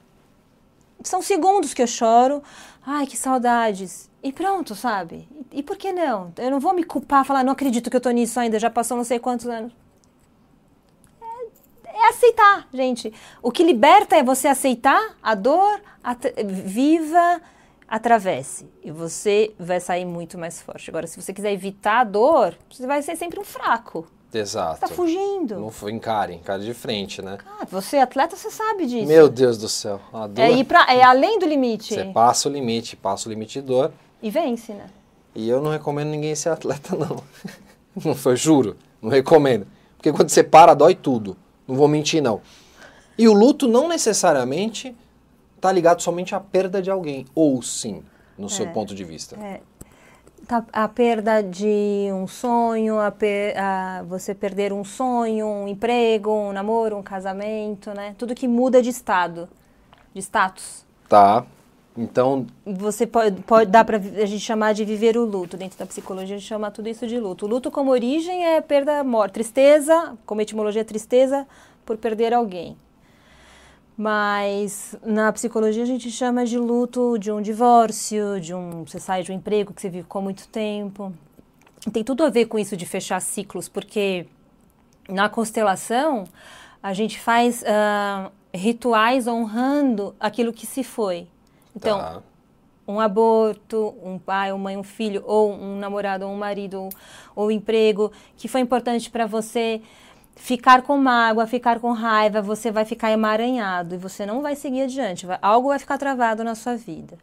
São segundos que eu choro. Ai, que saudades. E pronto, sabe? E, e por que não? Eu não vou me culpar, falar, não acredito que eu tô nisso ainda, já passou não sei quantos anos. É, é aceitar, gente. O que liberta é você aceitar a dor, at- viva, atravesse. E você vai sair muito mais forte. Agora, se você quiser evitar a dor, você vai ser sempre um fraco. Exato. Você tá fugindo. Não foi encare, encare de frente, né? Ah, você é atleta, você sabe disso. Meu Deus do céu. A dor, é, ir pra, é além do limite. Você passa o limite, passa o limite de dor. E vence, né? E eu não recomendo ninguém ser atleta, não. *laughs* Não foi, juro. Não recomendo. Porque quando você para, dói tudo. Não vou mentir, não. E o luto não necessariamente tá ligado somente à perda de alguém. Ou sim, no seu ponto de vista. É. Tá- a perda de um sonho, a per- a você perder um sonho, um emprego, um namoro, um casamento, né? Tudo que muda de estado, de status. Tá. Então, Você pode, pode dá para a gente chamar de viver o luto. Dentro da psicologia a gente chama tudo isso de luto. O luto como origem é perda, morte, tristeza, como etimologia tristeza por perder alguém. Mas na psicologia a gente chama de luto de um divórcio, de um você sai de um emprego que você vive com muito tempo. Tem tudo a ver com isso de fechar ciclos, porque na constelação a gente faz ah, rituais honrando aquilo que se foi. Então, tá. um aborto, um pai, uma mãe, um filho, ou um namorado, ou um marido, ou, ou um emprego que foi importante para você ficar com mágoa, ficar com raiva, você vai ficar emaranhado e você não vai seguir adiante, vai- algo vai ficar travado na sua vida.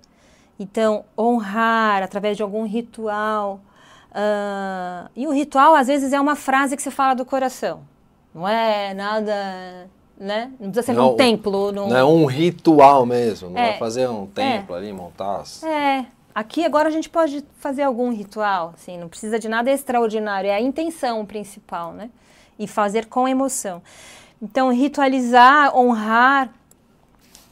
Então, honrar através de algum ritual. ah, e o ritual, às vezes, é uma frase que se fala do coração. Não é nada, né? Não precisa ser Não- num templo. Num... não é um ritual mesmo. Não É. vai fazer um templo ali, montar. as- É, aqui agora a gente pode fazer algum ritual, assim, não precisa de nada extraordinário, é a intenção principal, né? E fazer com emoção. Então, ritualizar, honrar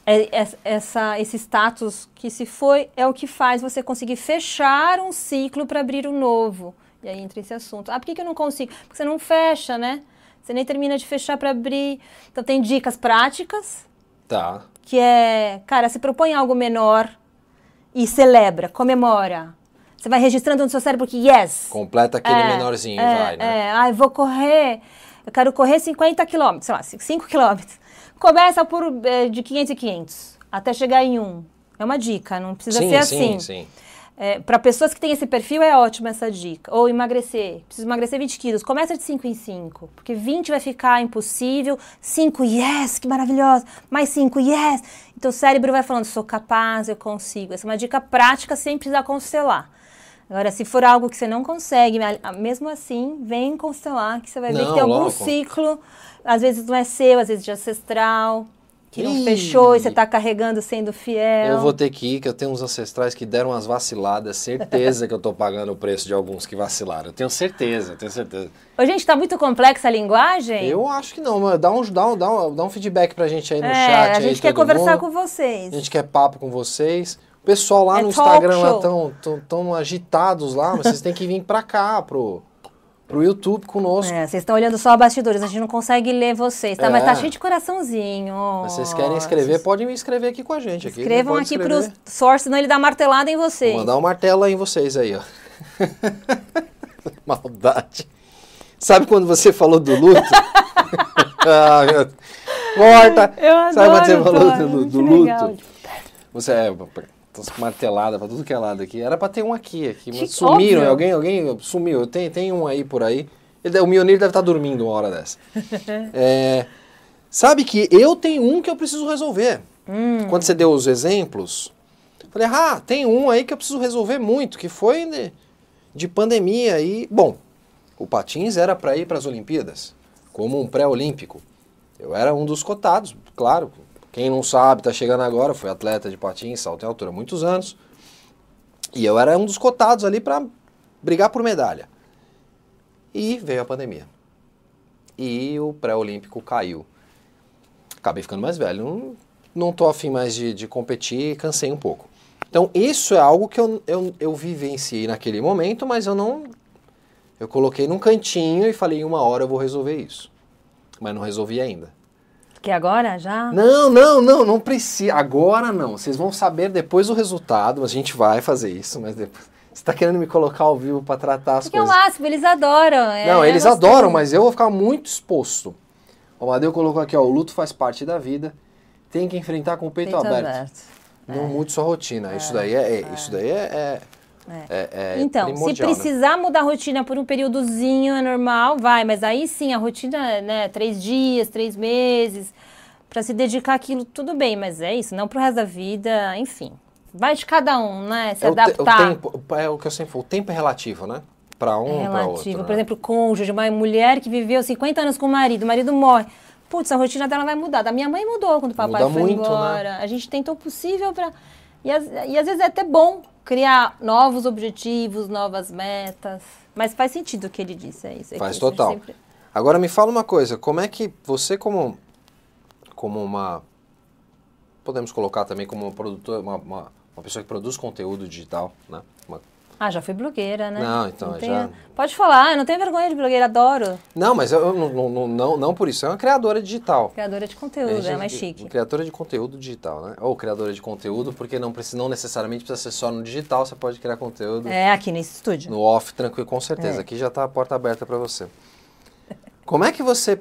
é- é- essa, esse status que se foi é o que faz você conseguir fechar um ciclo para abrir um novo. E aí entra esse assunto. Ah, por que, que eu não consigo? Porque você não fecha, né? Você nem termina de fechar para abrir. Então, tem dicas práticas, Tá. que é, cara, se propõe algo menor e celebra, comemora. Você vai registrando no seu cérebro que yes. Completa aquele é, menorzinho, é, vai, né? É, ai, vou correr, eu quero correr 50 quilômetros, sei lá, 5 quilômetros. Começa por eh, de 500 em 500, até chegar em um. É uma dica, não precisa sim, ser sim, assim. sim. Para pessoas que têm esse perfil é ótima essa dica. Ou emagrecer. Preciso emagrecer 20 quilos. Começa de 5 em 5. Porque 20 vai ficar impossível. 5, yes, que maravilhosa. Mais 5, yes. Então o cérebro vai falando, sou capaz, eu consigo. Essa é uma dica prática sem precisar constelar. Agora, se for algo que você não consegue, a- mesmo assim, vem constelar, que você vai ver Não, que tem algum lógico. ciclo. Às vezes não é seu, às vezes de ancestral. Que não Ih. fechou e você está carregando sendo fiel. Eu vou ter que ir, que eu tenho uns ancestrais que deram umas vaciladas. Certeza que eu tô pagando o preço de alguns que vacilaram. Eu tenho certeza, eu tenho certeza. Ô, gente, tá muito complexa a linguagem? Eu acho que não, mas dá um, dá um, dá um, dá um feedback pra gente aí no é, chat. a gente aí, quer conversar mundo. com vocês. A gente quer papo com vocês. O pessoal lá É no Instagram lá tão, tão, tão agitados lá, mas vocês têm que vir pra cá, pro, pro YouTube conosco. É, vocês estão olhando só bastidores, a gente não consegue ler vocês, tá? Mas tá É. cheio de coraçãozinho. Mas vocês querem escrever, podem me escrever aqui com a gente. Aqui, Escrevam aqui escrever. pro Source, senão ele dá martelada em vocês. Vou mandar um martelo em vocês aí, ó. *laughs* Maldade. Sabe quando você falou do luto? *laughs* ah, meu... Morta! Eu adoro, Sabe quando você falou do, do legal. luto? Você é. Tô martelada pra tudo que é lado aqui. Era pra ter um aqui, aqui. Mas Que sumiram, óbvio. alguém, alguém sumiu. Tem, tem um aí por aí. Ele, o Mionir deve estar dormindo uma hora dessa. *laughs* É, sabe que eu tenho um que eu preciso resolver. Hum. Quando você deu os exemplos, eu falei, ah, tem um aí que eu preciso resolver muito, que foi de, de pandemia. E, bom, o Patins era para ir para as Olimpíadas, como um pré-olímpico. Eu era um dos cotados, claro. Quem não sabe, tá chegando agora, fui atleta de patins, salto em altura muitos anos. E eu era um dos cotados ali para brigar por medalha. E veio a pandemia. E o pré-olímpico caiu. Acabei ficando mais velho. Não, não tô afim mais de, de competir, cansei um pouco. Então, isso é algo que eu, eu, eu vivenciei naquele momento, mas eu não. Eu coloquei num cantinho e falei, em uma hora eu vou resolver isso. Mas não resolvi ainda. Que agora já? Não, não, não, não precisa. Agora não. Vocês vão saber depois o resultado. A gente vai fazer isso, mas depois. Você tá querendo me colocar ao vivo para tratar as Porque é o coisas. máximo, eles adoram. é- Não, é eles gostoso. adoram, mas eu vou ficar muito exposto. O Amadeu colocou aqui, ó, o luto faz parte da vida, tem que enfrentar com o peito, Peito aberto. aberto. Não mude sua rotina. Isso daí é, é- isso daí é, é É, é então, se né? precisar mudar a rotina por um períodozinho, é normal, vai, mas aí sim, a rotina, né, três dias, três meses, para se dedicar àquilo, tudo bem, mas é isso, não pro resto da vida, enfim. Vai de cada um, né, se É o, te- adaptar. o tempo, é o que eu sempre falo, o tempo é relativo, né? Para um, É para outro. né? Por exemplo, cônjuge, uma mulher que viveu 50 anos com o marido, o marido morre. Putz, a rotina dela vai mudar. Da minha mãe mudou quando o papai Muda foi muito, né? embora. A gente tentou o possível para. E, e às vezes é até bom criar novos objetivos, novas metas. Mas faz sentido o que ele disse, é isso. é Faz total. sempre- Agora me fala uma coisa, como é que você como como uma podemos colocar também como uma produtora, uma, uma, uma pessoa que produz conteúdo digital, né? Uma- Ah, já fui blogueira, né? Não, então, já- tenho- Pode falar, eu não tenho vergonha de blogueira, adoro. Não, mas eu, não, não, não, não, não por isso, é uma criadora digital. Criadora de conteúdo, gente- é mais chique. Criadora de conteúdo digital, né? Ou criadora de conteúdo, porque não, precisa, não necessariamente precisa ser só no digital, você pode criar conteúdo É, aqui nesse estúdio. no off, tranquilo, com certeza. É. Aqui já está a porta aberta para você. Como é que você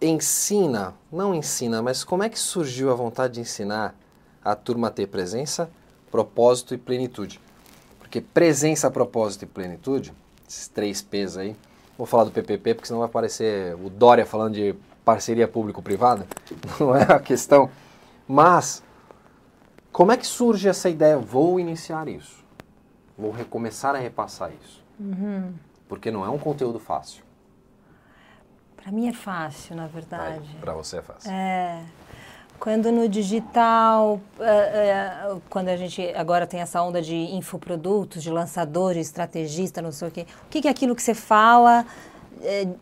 ensina, não ensina, mas como é que surgiu a vontade de ensinar a turma a ter presença, propósito e plenitude? Porque presença, propósito e plenitude, esses três P's aí, vou falar do PPP porque senão vai aparecer o Dória falando de parceria público-privada, *laughs* não é a questão. Mas, como é que surge essa ideia? Vou iniciar isso. Vou recomeçar a repassar isso. Porque não é um conteúdo fácil. Pra mim é fácil, na verdade. Para você é fácil. É. Quando no digital, é, é, quando a gente agora tem essa onda de infoprodutos, de lançador, de estrategista, não sei o quê, o que é aquilo que você fala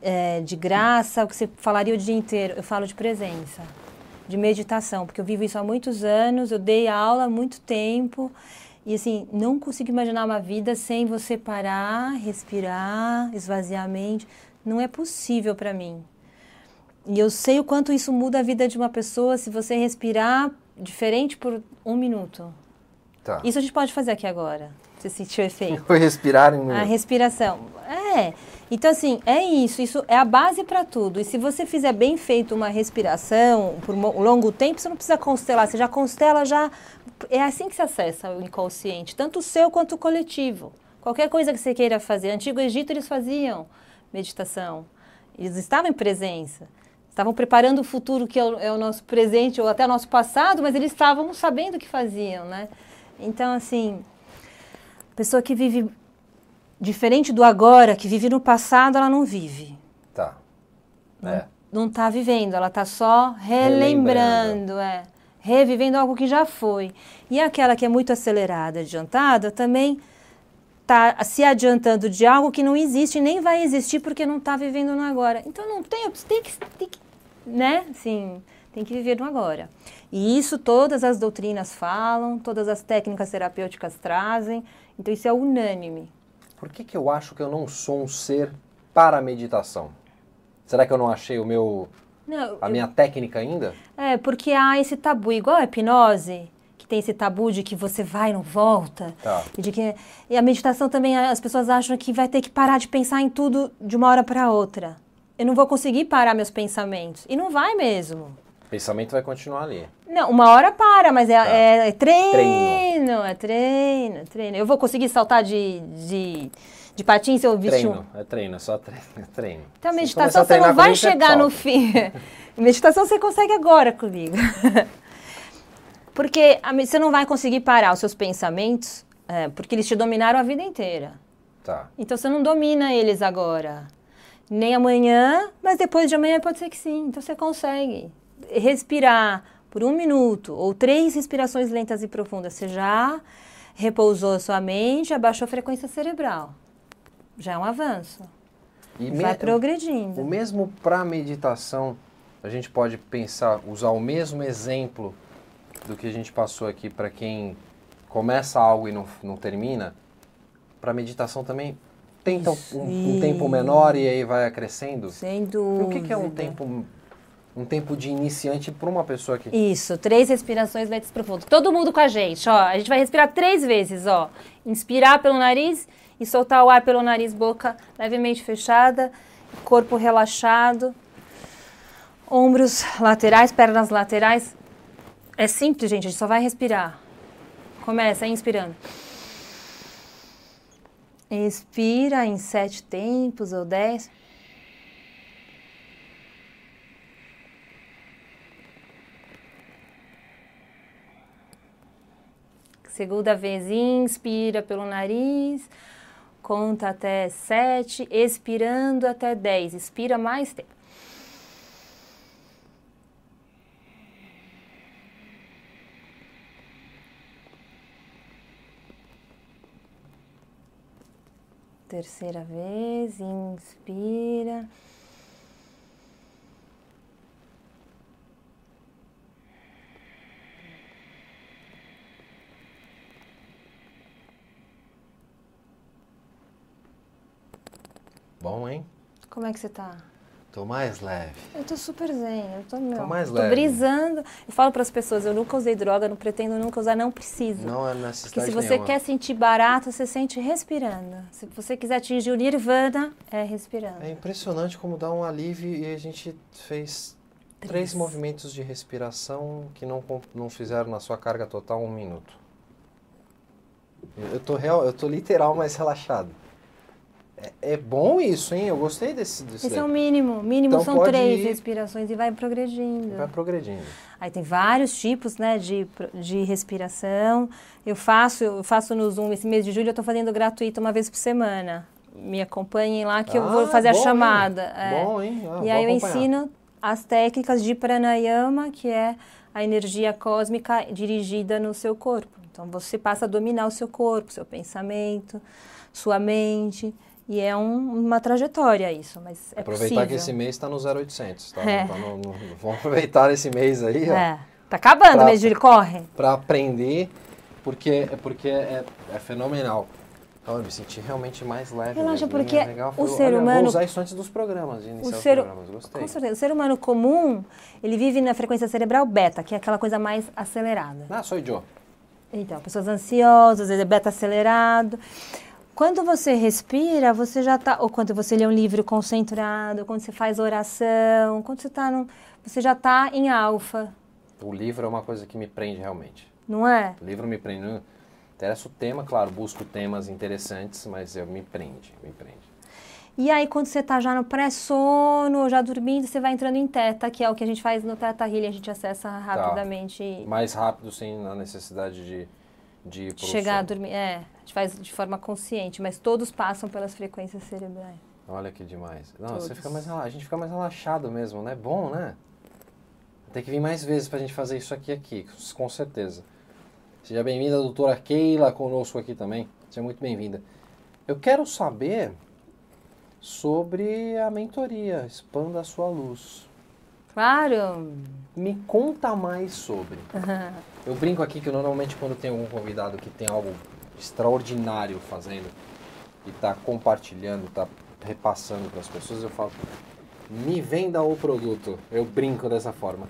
é, de graça, o que você falaria o dia inteiro? Eu falo de presença, de meditação, porque eu vivo isso há muitos anos, eu dei aula há muito tempo e assim, não consigo imaginar uma vida sem você parar, respirar, esvaziar a mente. Não é possível para mim. E eu sei o quanto isso muda a vida de uma pessoa se você respirar diferente por um minuto. Tá. Isso a gente pode fazer aqui agora. Você sentiu o efeito? *laughs* Foi respirar em um A respiração. É. Então, assim, é isso. Isso é a base para tudo. E se você fizer bem feito uma respiração por um longo tempo, você não precisa constelar. Você já constela, já. É assim que se acessa o inconsciente, tanto o seu quanto o coletivo. Qualquer coisa que você queira fazer. Antigo Egito, eles faziam meditação. Eles estavam em presença. Estavam preparando o futuro que é o, é o nosso presente ou até o nosso passado, mas eles estavam sabendo o que faziam, né? Então, assim, pessoa que vive diferente do agora, que vive no passado, ela não vive. Tá. É. Não está vivendo, ela está só relembrando, é. Revivendo algo que já foi. E aquela que é muito acelerada, adiantada, também está se adiantando de algo que não existe nem vai existir porque não está vivendo no agora. Então não tem, tem que, tem que, né? Assim, tem que viver no agora. E isso todas as doutrinas falam, todas as técnicas terapêuticas trazem. Então isso é unânime. Por que, que eu acho que eu não sou um ser para a meditação? Será que eu não achei o meu, Não, a eu- minha técnica ainda? É, porque há esse tabu, igual a hipnose, tem esse tabu de que você vai e não volta. Tá. E, de que, e a meditação também, as pessoas acham que vai ter que parar de pensar em tudo de uma hora para outra. Eu não vou conseguir parar meus pensamentos. E não vai mesmo. O pensamento vai continuar ali. Não, uma hora para, mas é, Tá. é- é treino, Treino. é treino, é treino. Eu vou conseguir saltar de, de, de patins se eu vestir um... Treino, é treino, é só treino. É treino. Então, a meditação você não vai você chegar no fim. *laughs* meditação você consegue agora comigo. *laughs* porque você não vai conseguir parar os seus pensamentos, é, porque eles te dominaram a vida inteira. Tá. Então você não domina eles agora. Nem amanhã, mas depois de amanhã pode ser que sim. Então você consegue respirar por um minuto ou três respirações lentas e profundas. Você já repousou a sua mente, abaixou a frequência cerebral. Já é um avanço. E Vai progredindo. O mesmo para meditação, a gente pode pensar, usar o mesmo exemplo do que a gente passou aqui para quem começa algo e não, não termina. Para meditação também tenta um, um tempo menor e aí vai crescendo. Sem E dúvida. o que, que é um tempo um tempo de iniciante para uma pessoa que Isso, três respirações lentas profundas. Todo mundo com a gente, ó. A gente vai respirar três vezes, ó. Inspirar pelo nariz e soltar o ar pelo nariz, boca levemente fechada, corpo relaxado, ombros laterais, pernas laterais. É simples, gente, a gente só vai respirar. Começa inspirando. Expira em sete tempos ou dez. Segunda vez, inspira pelo nariz, conta até sete, expirando até dez. Expira mais tempo. Terceira vez, inspira. Bom, hein? Como é que você tá? Tô mais leve. Eu tô super zen, eu tô, meu, mais tô leve. brisando. Eu falo para as pessoas, eu nunca usei droga, não pretendo nunca usar, não preciso. Não é Porque necessidade se você nenhuma. quer sentir barato, você sente respirando. Se você quiser atingir o nirvana, é respirando. É impressionante como dá um alívio e a gente fez três Três. movimentos de respiração que não, não fizeram na sua carga total um minuto. Eu tô real, eu tô literal mais relaxado. É, é bom isso, hein? Eu gostei desse, desse Esse é o daí. mínimo. Mínimo Então são três ir- respirações e vai progredindo. Vai progredindo. Aí tem vários tipos né, de, de respiração. Eu faço, eu faço no Zoom esse mês de julho, eu estou fazendo gratuito uma vez por semana. Me acompanhem lá que eu vou Ah, fazer a bom, hein? chamada. é. Bom, hein? Ah, e aí eu acompanhar. ensino as técnicas de pranayama, que é a energia cósmica dirigida no seu corpo. Então você passa a dominar o seu corpo, seu pensamento, sua mente. E é um- uma trajetória isso, mas é Aproveitar possível. que esse mês está no 0800, tá? É. Tá no- no- vamos *laughs* aproveitar esse mês aí, ó. É. Tá acabando Pra- o mês de julho, corre. para aprender, porque, é porque é, é fenomenal. Então eu me senti realmente mais leve. Relaxa, mesmo, porque legal. o Falei, ser olha, humano- Vou usar isso antes dos programas, de iniciar O os ser, programas. Gostei. com certeza, o ser humano comum, ele vive na frequência cerebral beta, que é aquela coisa mais acelerada. Ah, sou Joe. Então, pessoas ansiosas, às vezes é beta acelerado. Quando você respira, você já está, ou quando você lê um livro concentrado, quando você faz oração, quando você está num, você já está em alfa, O livro é uma coisa que me prende realmente. não é? O livro me prende. Não interessa o tema, claro, busco temas interessantes, mas eu me prende, me prende. E aí, quando você está já no pré-sono, já dormindo, você vai entrando em teta, que é o que a gente faz no Teta Healing, a gente acessa rapidamente Mais rápido, sem a necessidade de, de ir pro chegar a dormir. É, a gente faz de forma consciente, mas todos passam pelas frequências cerebrais. Olha que demais. Não, Todos. você fica mais a gente fica mais relaxado mesmo, né? Bom, né? Tem que vir mais vezes pra gente fazer isso aqui aqui, com certeza. Seja bem-vinda, doutora Keila, conosco aqui também. Seja muito bem-vinda. Eu quero saber sobre a mentoria Expanda a Sua Luz. Claro! Me conta mais sobre. Eu brinco aqui que normalmente quando tem algum convidado que tem algo extraordinário fazendo e está compartilhando, está repassando para as pessoas, eu falo, me venda o produto. Eu brinco dessa forma.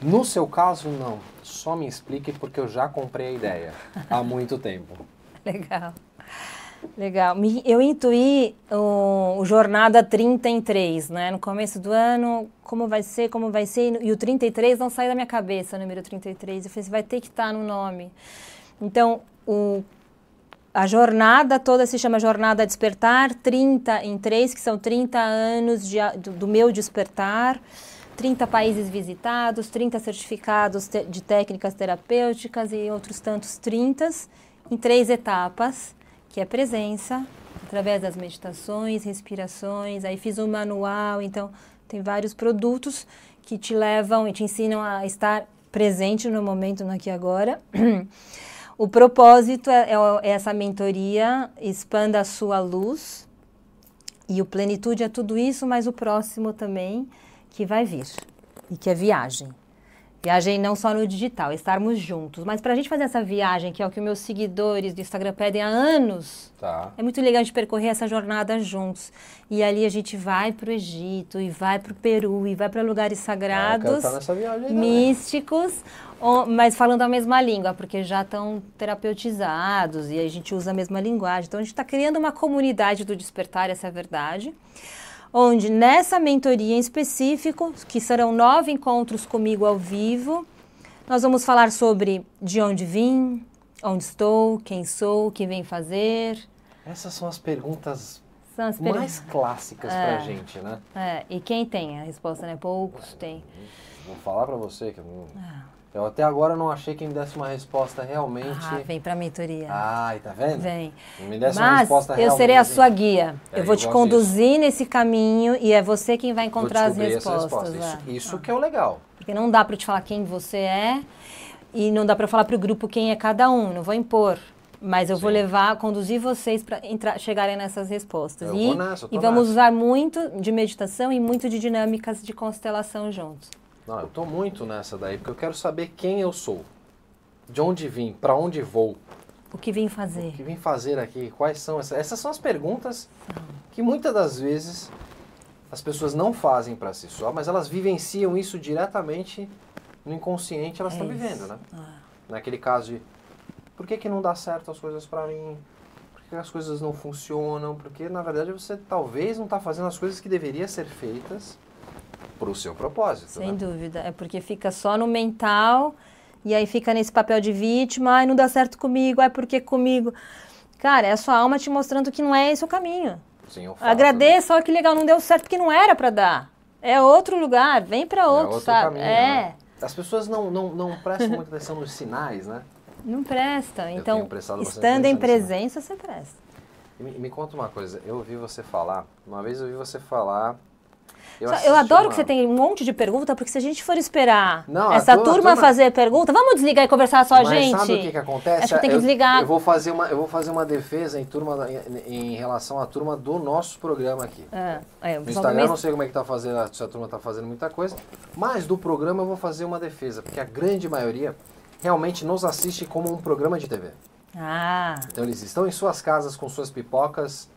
No seu caso, não. Só me explique porque eu já comprei a ideia há muito tempo. *laughs* Legal. Legal. Eu intuí o, o Jornada 33, né? No começo do ano, como vai ser, como vai ser. E o 33 não sai da minha cabeça, o número 33. Eu falei, você vai ter que estar no nome. Então, o, a jornada toda se chama Jornada Despertar 30 em 3, que são 30 anos de do, do meu despertar. 30 países visitados, 30 certificados te- de técnicas terapêuticas e outros tantos 30 em três etapas, que é presença, através das meditações, respirações, aí fiz um manual, então tem vários produtos que te levam e te ensinam a estar presente no momento, no aqui e agora. *clears throat* O propósito é, é é essa mentoria, expanda a sua luz, e o plenitude é tudo isso, mas o próximo também que vai vir, e que é viagem. Viagem não só no digital, estarmos juntos. Mas para a gente fazer essa viagem, que é o que meus seguidores do Instagram pedem há anos, Tá. é muito legal a gente percorrer essa jornada juntos. E ali a gente vai para o Egito, e vai para o Peru, e vai para lugares Ah, sagrados nessa viagem também. místicos, ou- mas falando a mesma língua, porque já estão terapeutizados e a gente usa a mesma linguagem. Então a gente está criando uma comunidade do despertar, essa é a verdade. Onde nessa mentoria em específico, que serão nove encontros comigo ao vivo, nós vamos falar sobre de onde vim, onde estou, quem sou, o que vem fazer, Essas são as perguntas São as mais clássicas É. pra gente, né? É, e quem tem a resposta, né? Poucos têm. Vou falar pra você que eu, não- Ah. Eu até agora não achei que me desse uma resposta realmente. Ah, vem pra mentoria. Ai, tá vendo? Vem. Me desse uma Mas resposta eu realmente. serei a sua guia. É, eu vou eu te conduzir nesse caminho e é você quem vai Vou encontrar as respostas. resposta. é. Isso, isso que é o legal. Porque não dá para te falar quem você é e não dá para falar para o grupo quem é cada um. Não vou impor. Mas eu vou Sim. levar, conduzir vocês para chegarem nessas respostas. Eu e, vou nessa, eu e vamos nessa. usar muito de meditação e muito de dinâmicas de constelação juntos. Não, eu tô muito nessa daí, porque eu quero saber quem eu sou. De onde vim, pra onde vou, O que vim o fazer? que vim fazer aqui, quais são essas. Essas são as perguntas que muitas das vezes as pessoas não fazem pra si só, mas elas vivenciam isso diretamente no inconsciente, elas É estão isso. vivendo, né? Ah. Naquele caso de por que, que não dá certo as coisas pra mim? Por que as coisas não funcionam? Porque na verdade você talvez não tá fazendo as coisas que deveriam ser feitas pro seu propósito. Sem né? dúvida. É porque fica só no mental e aí fica nesse papel de vítima. Ai, não dá certo comigo. Ai, por que comigo? Cara, é a sua alma te mostrando que não é esse o caminho. Sim, eu fato, né? Agradeça, olha que legal, não deu certo porque não era pra dar. É outro lugar, vem pra É outro, outro sabe? caminho, é, né? As pessoas não, não, não prestam muita atenção nos sinais, né? não presta. tenho Então, estando em presença, você presta. Me, me conta uma coisa, eu ouvi você falar, uma vez eu ouvi você falar. Eu, assisti adoro uma- que você tem um monte de pergunta, porque se a gente for esperar Não, essa turma- turma, fazer pergunta, vamos desligar e conversar só a gente? sabe o que, que acontece? Acho que tem que eu, desligar. Eu vou fazer uma, eu vou fazer uma defesa em, turma, em, em relação à turma do nosso programa aqui. Ah, é, No Instagram eu mês- não sei como é que tá fazendo, se a turma tá fazendo muita coisa, mas do programa eu vou fazer uma defesa, porque a grande maioria realmente nos assiste como um programa de TV. Ah, Então eles estão em suas casas com suas pipocas,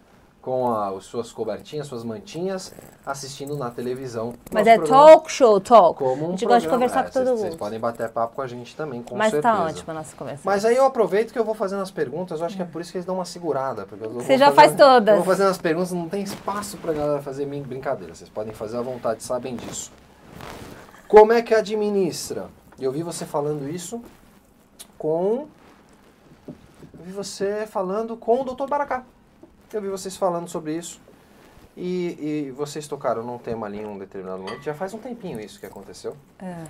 com a- as suas cobertinhas, suas mantinhas, assistindo na televisão. mas é programa talk show, talk. Como um a gente gosta de programa. conversar É, com todo mundo. Vocês podem bater papo com a gente também, com mas certeza. tá ótima a nossa conversa. Mas aí eu aproveito que eu vou fazendo as perguntas, eu acho que é por isso que eles dão uma segurada. Porque Você já fazendo- faz todas. Eu vou fazendo as perguntas, não tem espaço pra galera fazer brincadeira. Vocês podem fazer à vontade, sabem disso. Como é que administra? Eu vi você falando isso com. Eu vi você falando com o Dr. Baracá. Eu vi vocês falando sobre isso. E, e vocês tocaram num tema ali em um determinado momento. Já faz um tempinho isso que aconteceu. É.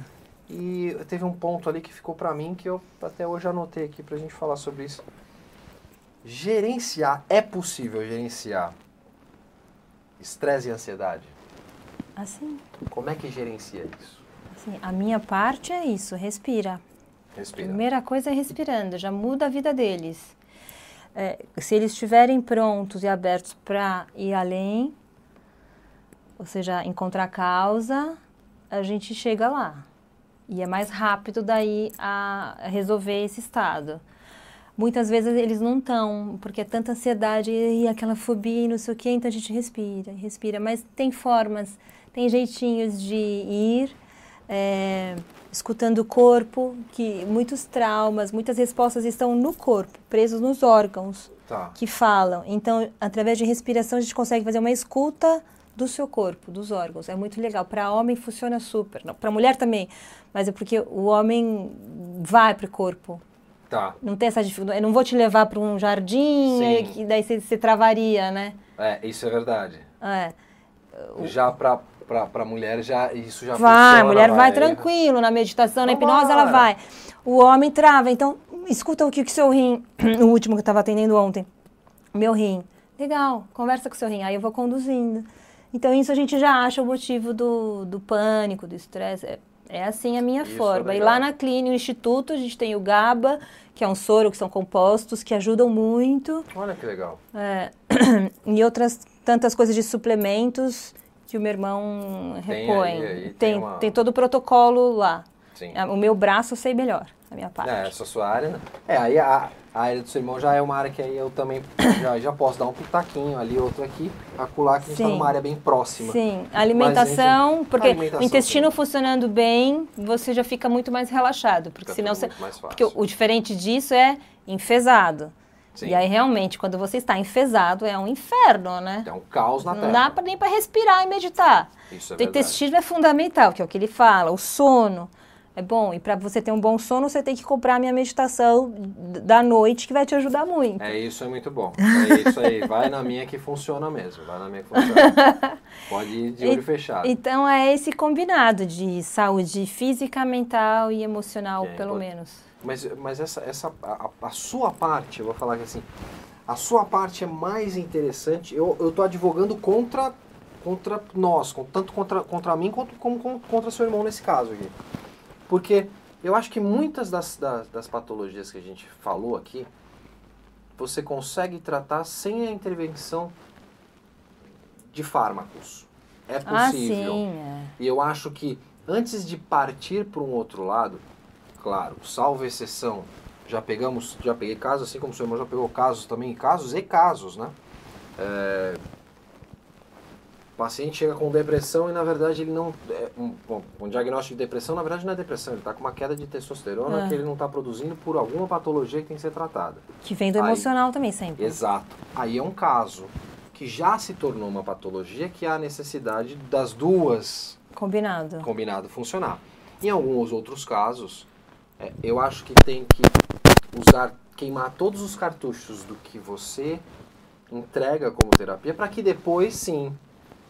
E teve um ponto ali que ficou pra mim que eu até hoje anotei aqui pra gente falar sobre isso. Gerenciar, é possível gerenciar estresse e ansiedade? Assim, Como é que gerencia isso? assim, a minha parte é isso, respira. Respira. Primeira coisa é respirando, já muda a vida deles. É, se eles estiverem prontos e abertos para ir além, ou seja, encontrar causa, a gente chega lá. E é mais rápido daí a resolver esse estado. Muitas vezes eles não estão, porque é tanta ansiedade e aquela fobia e não sei o quê, então a gente respira, respira. Mas tem formas, tem jeitinhos de ir é, escutando o corpo, que muitos traumas, muitas respostas estão no corpo, presos nos órgãos Tá. que falam. Então, através de respiração, a gente consegue fazer uma escuta do seu corpo, dos órgãos. É muito legal. Para homem funciona super. Para mulher também. Mas é porque o homem vai para o corpo. Tá. Não tem essa dificuldade. Eu não vou te levar para um jardim, Sim. que daí você, você travaria, né? É, isso é verdade. É. Já pra, pra mulher, já, isso já Vai, a mulher vai, vai tranquilo na meditação, na hipnose ela vai. O homem trava. Então, escuta o que o seu rim, *clears throat* o último que eu estava atendendo ontem, meu rim. Legal, conversa com o seu rim. Aí eu vou conduzindo. Então, isso a gente já acha o motivo do, do pânico, do estresse. É, é assim a minha Isso é forma. e legal. lá na clínica, no instituto, a gente tem o GABA, que é um soro, que são compostos, que ajudam muito. Olha que legal. É, *clears throat* e outras tantas coisas de suplementos que o meu irmão Tem repõe. aí- aí tem tem, uma- tem todo o protocolo lá. Sim. Ah, O meu braço eu sei melhor, a minha parte. É, essa é a sua área, né? É, aí a, a área do seu irmão já é uma área que aí eu também *coughs* já, já posso dar um pitaquinho ali, outro aqui, acular, que a gente tá Sim. numa área bem próxima. Sim, alimentação, porque Alimentação, o intestino sim. funcionando bem, você já fica muito mais relaxado, porque Fica senão você, porque o, o diferente disso é enfesado. Sim. E aí realmente quando você está enfesado é um inferno, né? É um caos na Não terra. dá pra, nem para respirar e meditar. Isso é o intestino é fundamental, que é o que ele fala, o sono. É bom. E para você ter um bom sono, você tem que comprar a minha meditação da noite, que vai te ajudar muito. É isso, é muito bom. É isso aí. *laughs* Vai na minha que funciona mesmo. Vai na minha que funciona. Pode ir de olho fechado. Então é esse combinado de saúde física, mental e emocional, é pelo menos. Mas, mas essa, essa a, a- sua parte, eu vou falar que assim, a sua parte é mais interessante. Eu, tô advogando contra, contra nós, tanto contra, contra mim quanto como, com- contra seu irmão nesse caso aqui. Porque eu acho que muitas das, das, das patologias que a gente falou aqui, você consegue tratar sem a intervenção de fármacos. É Ah, possível. sim. é. E eu acho que antes de partir para um outro lado, claro, salvo exceção, já pegamos, já peguei casos, assim como o seu irmão já pegou casos também, casos e casos, né? É, o paciente chega com depressão e na verdade ele não. É, um, bom, um diagnóstico de depressão, na verdade não é depressão, ele está com uma queda de testosterona Ah. que ele não está produzindo por alguma patologia que tem que ser tratada. Que vem do Aí- emocional também, sempre. Exato. Aí é um caso que já se tornou uma patologia que há necessidade das duas Combinado. combinado funcionar. Em alguns outros casos, é, eu acho que tem que usar, queimar todos os cartuchos do que você entrega como terapia, para que depois sim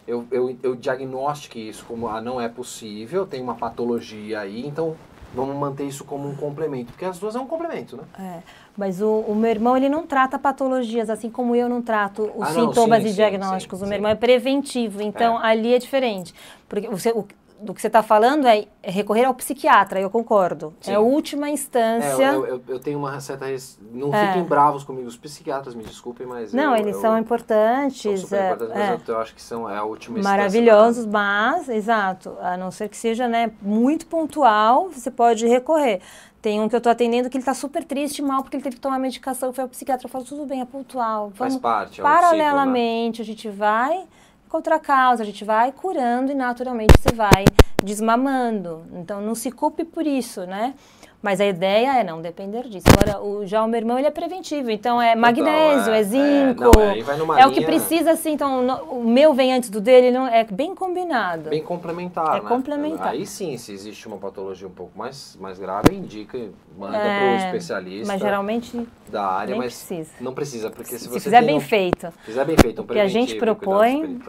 eu, eu, eu diagnostique isso como ah, não é possível, tem uma patologia aí, então vamos manter isso como um complemento, porque as duas é um complemento, né? É, mas o, o meu irmão, ele não trata patologias, assim como eu não trato os Ah, não, sintomas sim, e sim, diagnósticos. sim, o meu irmão é preventivo, então ali é diferente. Porque você, o, do que você está falando é recorrer ao psiquiatra, eu concordo. Sim. É a última É, instância. eu, eu, eu tenho uma certa. Não É. fiquem bravos comigo, os psiquiatras, me desculpem, mas. não, eu- eles são são importantes. super é, importantes, é. mas eu, acho que são, é a última instância maravilhosos, mas, exato, a não ser que seja né, muito pontual, você pode recorrer. Tem um que eu tô atendendo que ele tá super triste, mal, porque ele teve que tomar medicação, foi ao psiquiatra, eu falo, tudo bem, é pontual, Faz vamos parte, é um ciclo, né? paralelamente, a gente vai contra a causa, a gente vai curando e naturalmente você vai desmamando. Então não se culpe por isso, né? Mas a ideia é não depender disso. Agora, o, já o meu irmão, ele é preventivo, então é magnésio, é, é, é, zinco, não, aí vai numa é o que precisa, assim, então no- o meu vem antes do dele, não, é bem combinado. Bem complementar, É né? complementar. Aí sim, se existe uma patologia um pouco mais, mais grave, indica, manda É, para o especialista Mas geralmente da área, mas precisa. não precisa, porque se, se, você fizer tem bem feito. fizer bem feito, um O que a gente preventivo propõe-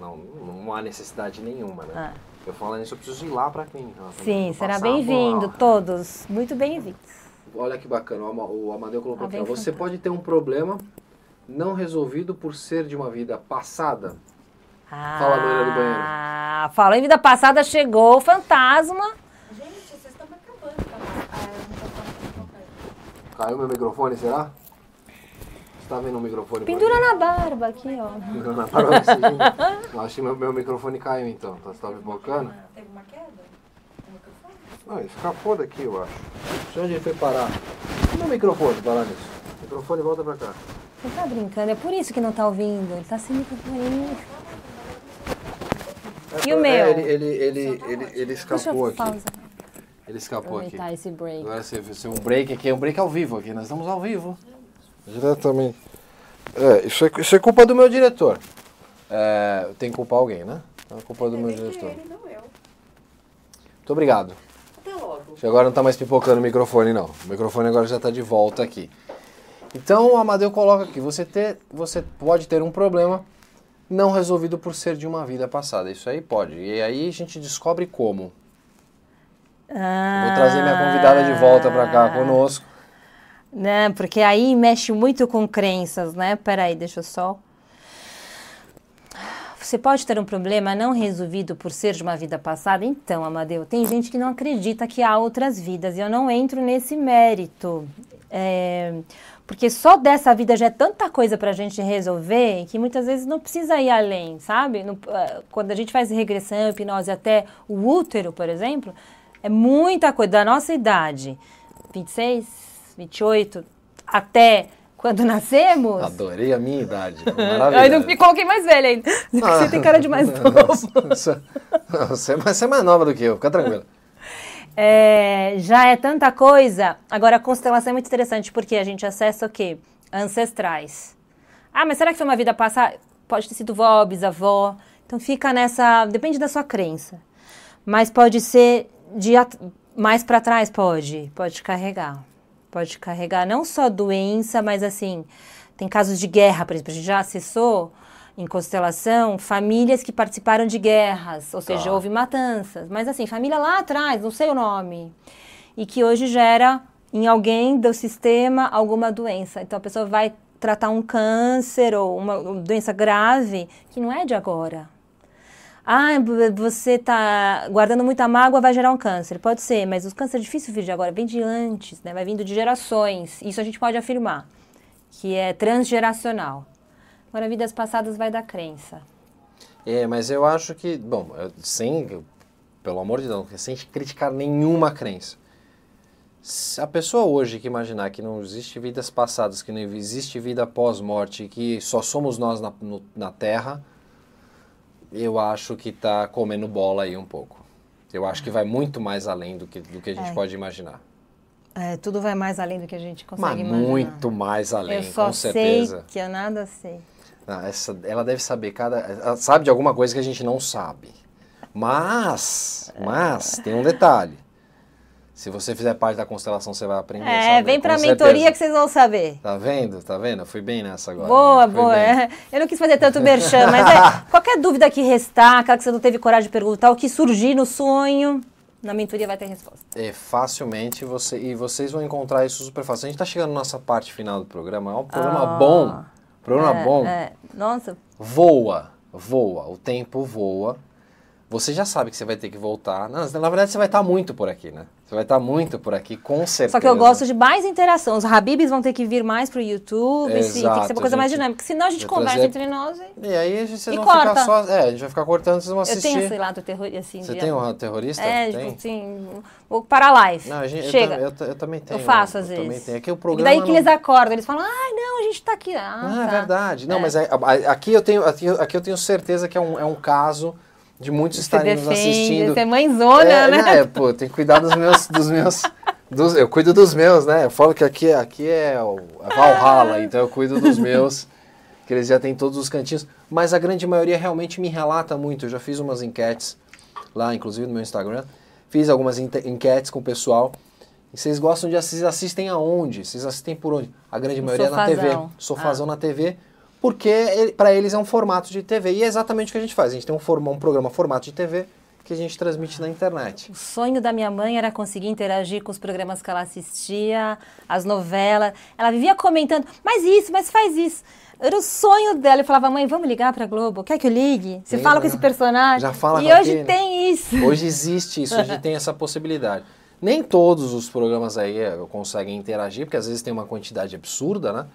não, não há necessidade nenhuma, né? Ah. Eu falando isso, eu preciso ir lá para né? Sim, será bem-vindo, todos. Muito bem-vindos. Olha que bacana, o Ama- o Amadeu colocou Ah, aqui. Você pode ter um problema não resolvido por ser de uma vida passada. Fala, loira do banheiro. Ah, fala em vida passada, chegou o fantasma. Gente, vocês estão me acabando. Tá? Ah. Caiu meu microfone, será? Você tá vendo o microfone? Pendura aqui? na barba aqui, ó. Pendura na barba, sim. Eu acho que meu, meu microfone caiu então. Tá- Você tá pipocando? Ah, Teve uma queda? Não, ele escapou daqui, eu acho. Não sei onde ele foi parar. E meu microfone, parar nisso? O microfone volta pra cá. Você tá brincando, é por isso que não tá ouvindo. Ele tá sem microfone. É, E o é, meu? ele, ele, ele, ele, ele Deixa escapou eu aqui. pausar. Ele escapou aqui. Aproveitar esse break. Agora você viu um break aqui, é um break ao vivo aqui, nós estamos ao vivo. Diretamente. É, isso é, isso é culpa do meu diretor. É, tem que culpar alguém, né? É culpa do meu diretor. Ele, não eu. Muito obrigado. Até logo. Agora não tá mais pipocando o microfone, não. O microfone agora já tá de volta aqui. Então o Amadeu coloca aqui, você, ter, você pode ter um problema não resolvido por ser de uma vida passada. Isso aí pode. E aí a gente descobre como. Vou trazer minha convidada de volta para cá conosco. Né, porque aí mexe muito com crenças, né? Peraí, deixa eu só. Você pode ter um problema não resolvido por ser de uma vida passada? Então, Amadeu, tem gente que não acredita que há outras vidas e eu não entro nesse mérito. É, porque só dessa vida já é tanta coisa pra gente resolver que muitas vezes não precisa ir além, sabe? No- eh, quando a gente faz regressão, hipnose até o útero, por exemplo, é muita coisa da nossa idade, 26, 28, até quando nascemos. Adorei a minha idade. *laughs* Eu Maravilhoso. ainda me coloquei mais velha ainda. Você tem cara de mais *laughs* novo. Você é mais- você é mais nova do que eu, fica tranquila. É, já é tanta coisa. Agora, a constelação é muito interessante porque a gente acessa o quê? Ancestrais. Ah, mas será que foi uma vida passada? Pode ter sido vó, bisavó. Então fica nessa. Depende da sua crença. Mas pode ser de Mais para trás pode, pode carregar. Pode carregar não só doença, mas assim, tem casos de guerra, por exemplo, a gente já acessou em constelação famílias que participaram de guerras, ou seja, Tá. houve matanças, mas assim, família lá atrás, não sei o nome, e que hoje gera em alguém do sistema alguma doença. Então a pessoa vai tratar um câncer ou uma doença grave que não é de agora. Ah, você está guardando muita mágoa, vai gerar um câncer. Pode ser, mas o câncer é difícil vir de agora, vem de antes, né? vai vindo de gerações. Isso a gente pode afirmar, que é transgeracional. Agora, vidas passadas vai da crença. É, mas eu acho que, bom, sem, pelo amor de Deus, sem criticar nenhuma crença. Se a pessoa hoje que imaginar que não existe vidas passadas, que não existe vida pós-morte, que só somos nós na, no- na Terra, eu acho que tá comendo bola aí um pouco. Eu acho que vai muito mais além do que, do que a gente É. pode imaginar. É, tudo vai mais além do que a gente consegue Mas imaginar. muito mais além, Eu só com certeza. sei que eu nada sei. Ah, essa- ela deve saber cada. Ela sabe de alguma coisa que a gente não sabe. Mas, mas, tem um detalhe. Se você fizer parte da constelação, você vai aprender. a É, vem com pra certeza. mentoria que vocês vão saber. Tá vendo? Tá vendo? Eu fui bem nessa agora. Boa, Fui boa. bem. *laughs* Eu não quis fazer tanto merchan, *laughs* mas é, qualquer dúvida que restar, aquela que você não teve coragem de perguntar, o que surgir no sonho, na mentoria vai ter resposta. É, facilmente você. E vocês vão encontrar isso super fácil. A gente tá chegando na nossa parte final do programa. É um programa Ah. bom. Programa É, bom. é. Nossa, Voa, voa, o tempo voa. Você já sabe que você vai ter que voltar. Não, na verdade, você vai estar muito por aqui, né? Você vai estar muito por aqui, com certeza. Só que eu gosto de mais interação. Os Habibs vão ter que vir mais pro YouTube, sim, tem que ser Exato, uma coisa mais gente. dinâmica. Senão a gente conversa trazer- entre nós. E... E aí vocês E vão corta. ficar só. É, a gente vai ficar cortando, vocês vão Eu assistir. tenho esse lado terrorista, assim. Você de- tem um terrorista? É, tem? tipo assim, vou parar a live. Não, a gente, eu Chega. Eu, ta- eu também tenho. Eu faço eu às Também vezes. tenho. Aqui o E programa. daí que não- eles acordam, eles falam, ai não, a gente tá aqui. Ah, Não, é tá. verdade. Não, É. mas é- a- aqui, eu tenho, aqui, eu- aqui eu tenho certeza que é um, é um caso de muitos estarem nos defende, assistindo. você é mãezona, é, né? é, pô, tem que cuidar dos meus. Dos meus dos- eu cuido dos meus, né? Eu falo que aqui, aqui é o é Valhalla, então eu cuido dos meus, que eles já têm todos os cantinhos. Mas a grande maioria realmente me relata muito. Eu já fiz umas enquetes lá, inclusive no meu Instagram. Fiz algumas enquetes com o pessoal. E vocês gostam de assistir, assistem aonde? Vocês assistem por onde? A grande No maioria na TV. sofazão. Sofazão na TV. Porque para eles é um formato de TV. E é exatamente o que a gente faz. A gente tem um, forma, um programa formato de TV que a gente transmite na internet. O sonho da minha mãe era conseguir interagir com os programas que ela assistia, as novelas. Ela vivia comentando, mas isso, mas faz isso. Era o sonho dela. Eu falava, mãe, vamos ligar pra Globo? Quer que eu ligue? Você fala com né? esse personagem. Já fala E hoje aquele. tem isso. Hoje existe isso, hoje *laughs* tem essa possibilidade. Nem todos os programas aí eh, conseguem interagir, porque às vezes tem uma quantidade absurda, né?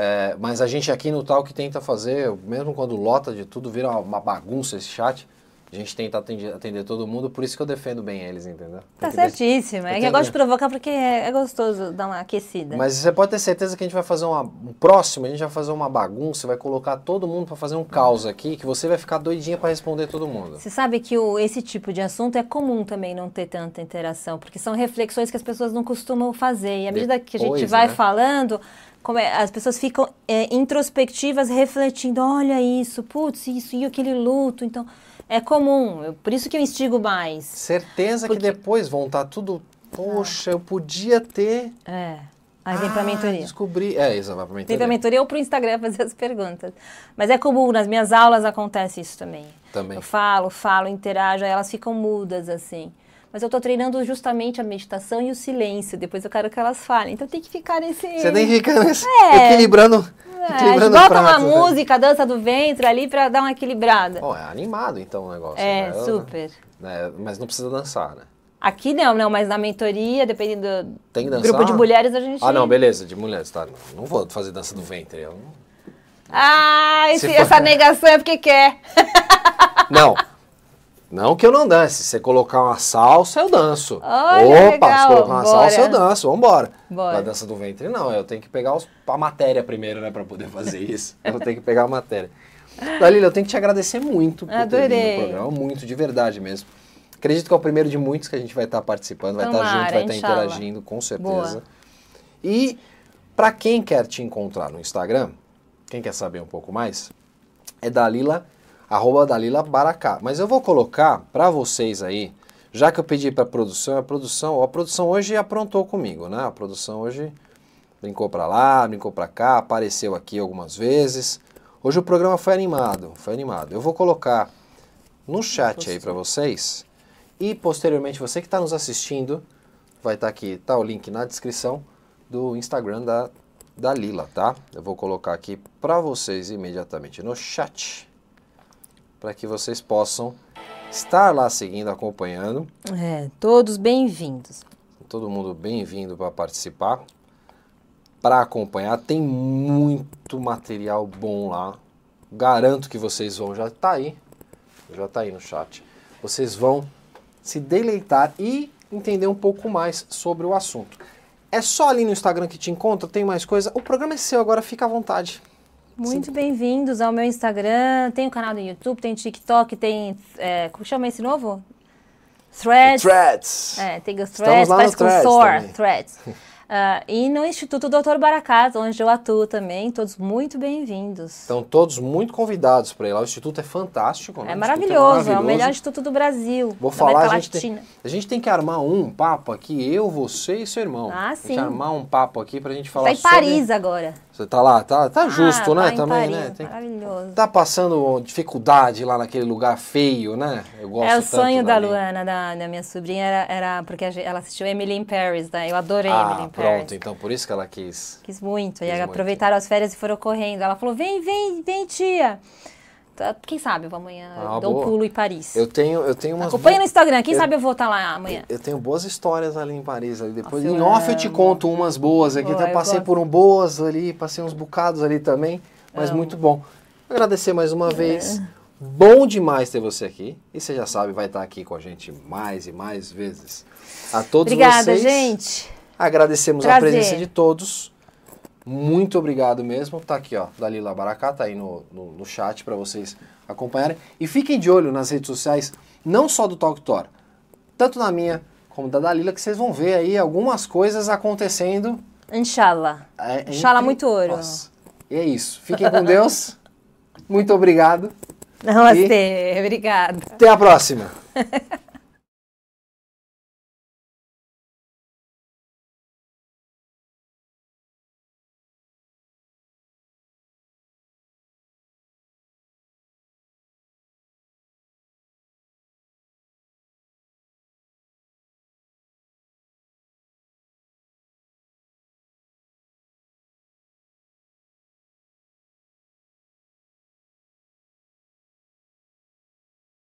É, mas a gente aqui no Tal que tenta fazer, mesmo quando lota de tudo, vira uma- bagunça esse chat, a gente tenta atender, atender todo mundo, por isso que eu defendo bem eles, entendeu? Tá certíssima. É que eu gosto de provocar porque é, é gostoso dar uma aquecida. Mas você pode ter certeza que a gente vai fazer uma, um próximo, a gente vai fazer uma bagunça, vai colocar todo mundo para fazer um caos aqui, que você vai ficar doidinha para responder todo mundo. Você sabe que o- esse tipo de assunto é comum também não ter tanta interação, porque são reflexões que as pessoas não costumam fazer. E à medida que a gente Depois, vai né? falando, como é, as pessoas ficam é, introspectivas, refletindo: olha isso, putz, isso e aquele luto. Então, é comum. Eu- por isso que eu instigo mais. Certeza Porque- que depois vão estar tudo. Poxa, eu podia ter. É. Aí vem pra Ah, mentoria. Descobri. É, isso vai pra Vem mentoria. pra mentoria ou pro Instagram *laughs* fazer as perguntas. Mas é comum, nas minhas aulas acontece isso também. Também. Eu falo, falo, interajo, aí elas ficam mudas assim. Mas eu tô treinando justamente a meditação e o silêncio. Depois eu quero que elas falem. Então tem que ficar nesse. Você tem que ficar nesse, É. equilibrando. É, equilibrando bota prato, uma né? música, a dança do ventre ali pra dar uma equilibrada. Bom, é animado então o negócio. é, né? super. né? Mas não precisa dançar, né? Aqui não, não, mas na mentoria, dependendo do Tem que dançar. grupo de mulheres, a gente. Ah, não, beleza, de mulheres, tá? Não, não vou fazer dança do ventre. Eu não... Ah, esse- essa negação é porque quer. Não. Não que eu não dance. Se você colocar uma salsa, eu danço. Olha, Opa, legal, se colocar uma bora. salsa, eu danço. Vambora. Bora. A dança do ventre, não. Eu tenho que pegar os, a matéria primeiro, né? Pra poder fazer isso. *laughs* eu tenho que pegar a matéria. Dalila, eu tenho que te agradecer muito por ter vindo Adorei. no programa. Muito, de verdade mesmo. Acredito que é o primeiro de muitos que a gente vai estar participando, vai estar Tomara, junto, vai estar inshallah. interagindo, com certeza. Boa. E para quem quer te encontrar no Instagram, quem quer saber um pouco mais, é Dalila, arroba Dalila Baracá. Mas eu vou colocar para vocês aí, Já que eu pedi para produção, a produção, a produção hoje aprontou comigo, né? A produção hoje brincou para lá, brincou para cá, apareceu aqui algumas vezes. Hoje o programa foi animado, foi animado. Eu vou colocar no chat aí para vocês e posteriormente você que está nos assistindo vai estar tá aqui, tá o link na descrição do Instagram da, da Lila, tá? Eu vou colocar aqui para vocês imediatamente no chat para que vocês possam estar lá seguindo, acompanhando. É, todos bem-vindos. Todo mundo bem-vindo para participar, para acompanhar. Tem muito material bom lá. Garanto que vocês vão, já está aí, já está aí no chat. Vocês vão se deleitar e entender um pouco mais sobre o assunto. É só ali no Instagram que te encontra, tem mais coisa. O programa é seu, agora fica à vontade. Muito bem-vindos ao meu Instagram. Tem o canal do YouTube, tem TikTok, tem. É, como chama esse novo? Threads. Threads. É, tem os Threads, parece com threads Thor. Threads. Uh, *laughs* e no Instituto Doutor Baracat, onde eu atuo também, todos muito bem-vindos. Estão todos muito convidados para ir lá. O Instituto é fantástico. Né? É maravilhoso, Instituto é o maravilhoso. melhor instituto do Brasil. Vou falar, a gente, tem, a gente tem que armar um papo aqui, eu, você e seu irmão. Ah, sim. armar um papo aqui pra gente falar em sobre... Paris agora. Você tá lá, tá, tá justo, Ah, né? tá Também, Paris, né? Tem- Maravilhoso. Tá passando dificuldade lá naquele lugar feio, né? Eu gosto É o sonho da dali. Luana, da, da minha sobrinha, era, era porque ela assistiu Emily in Paris, né? Eu adorei Ah, Emily in Paris. pronto, então por isso que ela quis. Quis muito. Quis e muito. aproveitaram as férias e foram correndo. Ela falou: vem, vem, vem, tia. Tá, Quem sabe eu vou amanhã Ah, eu dou um boa. pulo em Paris. Eu tenho, eu tenho umas Acompanha no Instagram, quem eu- sabe eu vou estar lá amanhã. Eu tenho boas histórias ali em Paris. Ali. Depois, Nossa, em eu off eu te amo. conto umas boas aqui. Até eu passei gosto. por um boas ali, passei uns bocados ali também. Mas muito bom. Agradecer mais É. uma vez. Bom demais ter você aqui. E você já sabe, vai estar aqui com a gente mais e mais vezes. A todos Obrigada, vocês. gente. Agradecemos a Prazer. presença de todos. Muito obrigado mesmo. Tá aqui, ó, Dalila Baracá, tá aí no, no, no chat para vocês acompanharem. E fiquem de olho nas redes sociais, não só do Talk Tor, tanto na minha como da Dalila, que vocês vão ver aí algumas coisas acontecendo. Inshallah. é, Inshallah, entre muito ouro. nós. E é isso. Fiquem com Deus. *laughs* Muito obrigado. Namastê. Obrigada. Até a próxima. *laughs*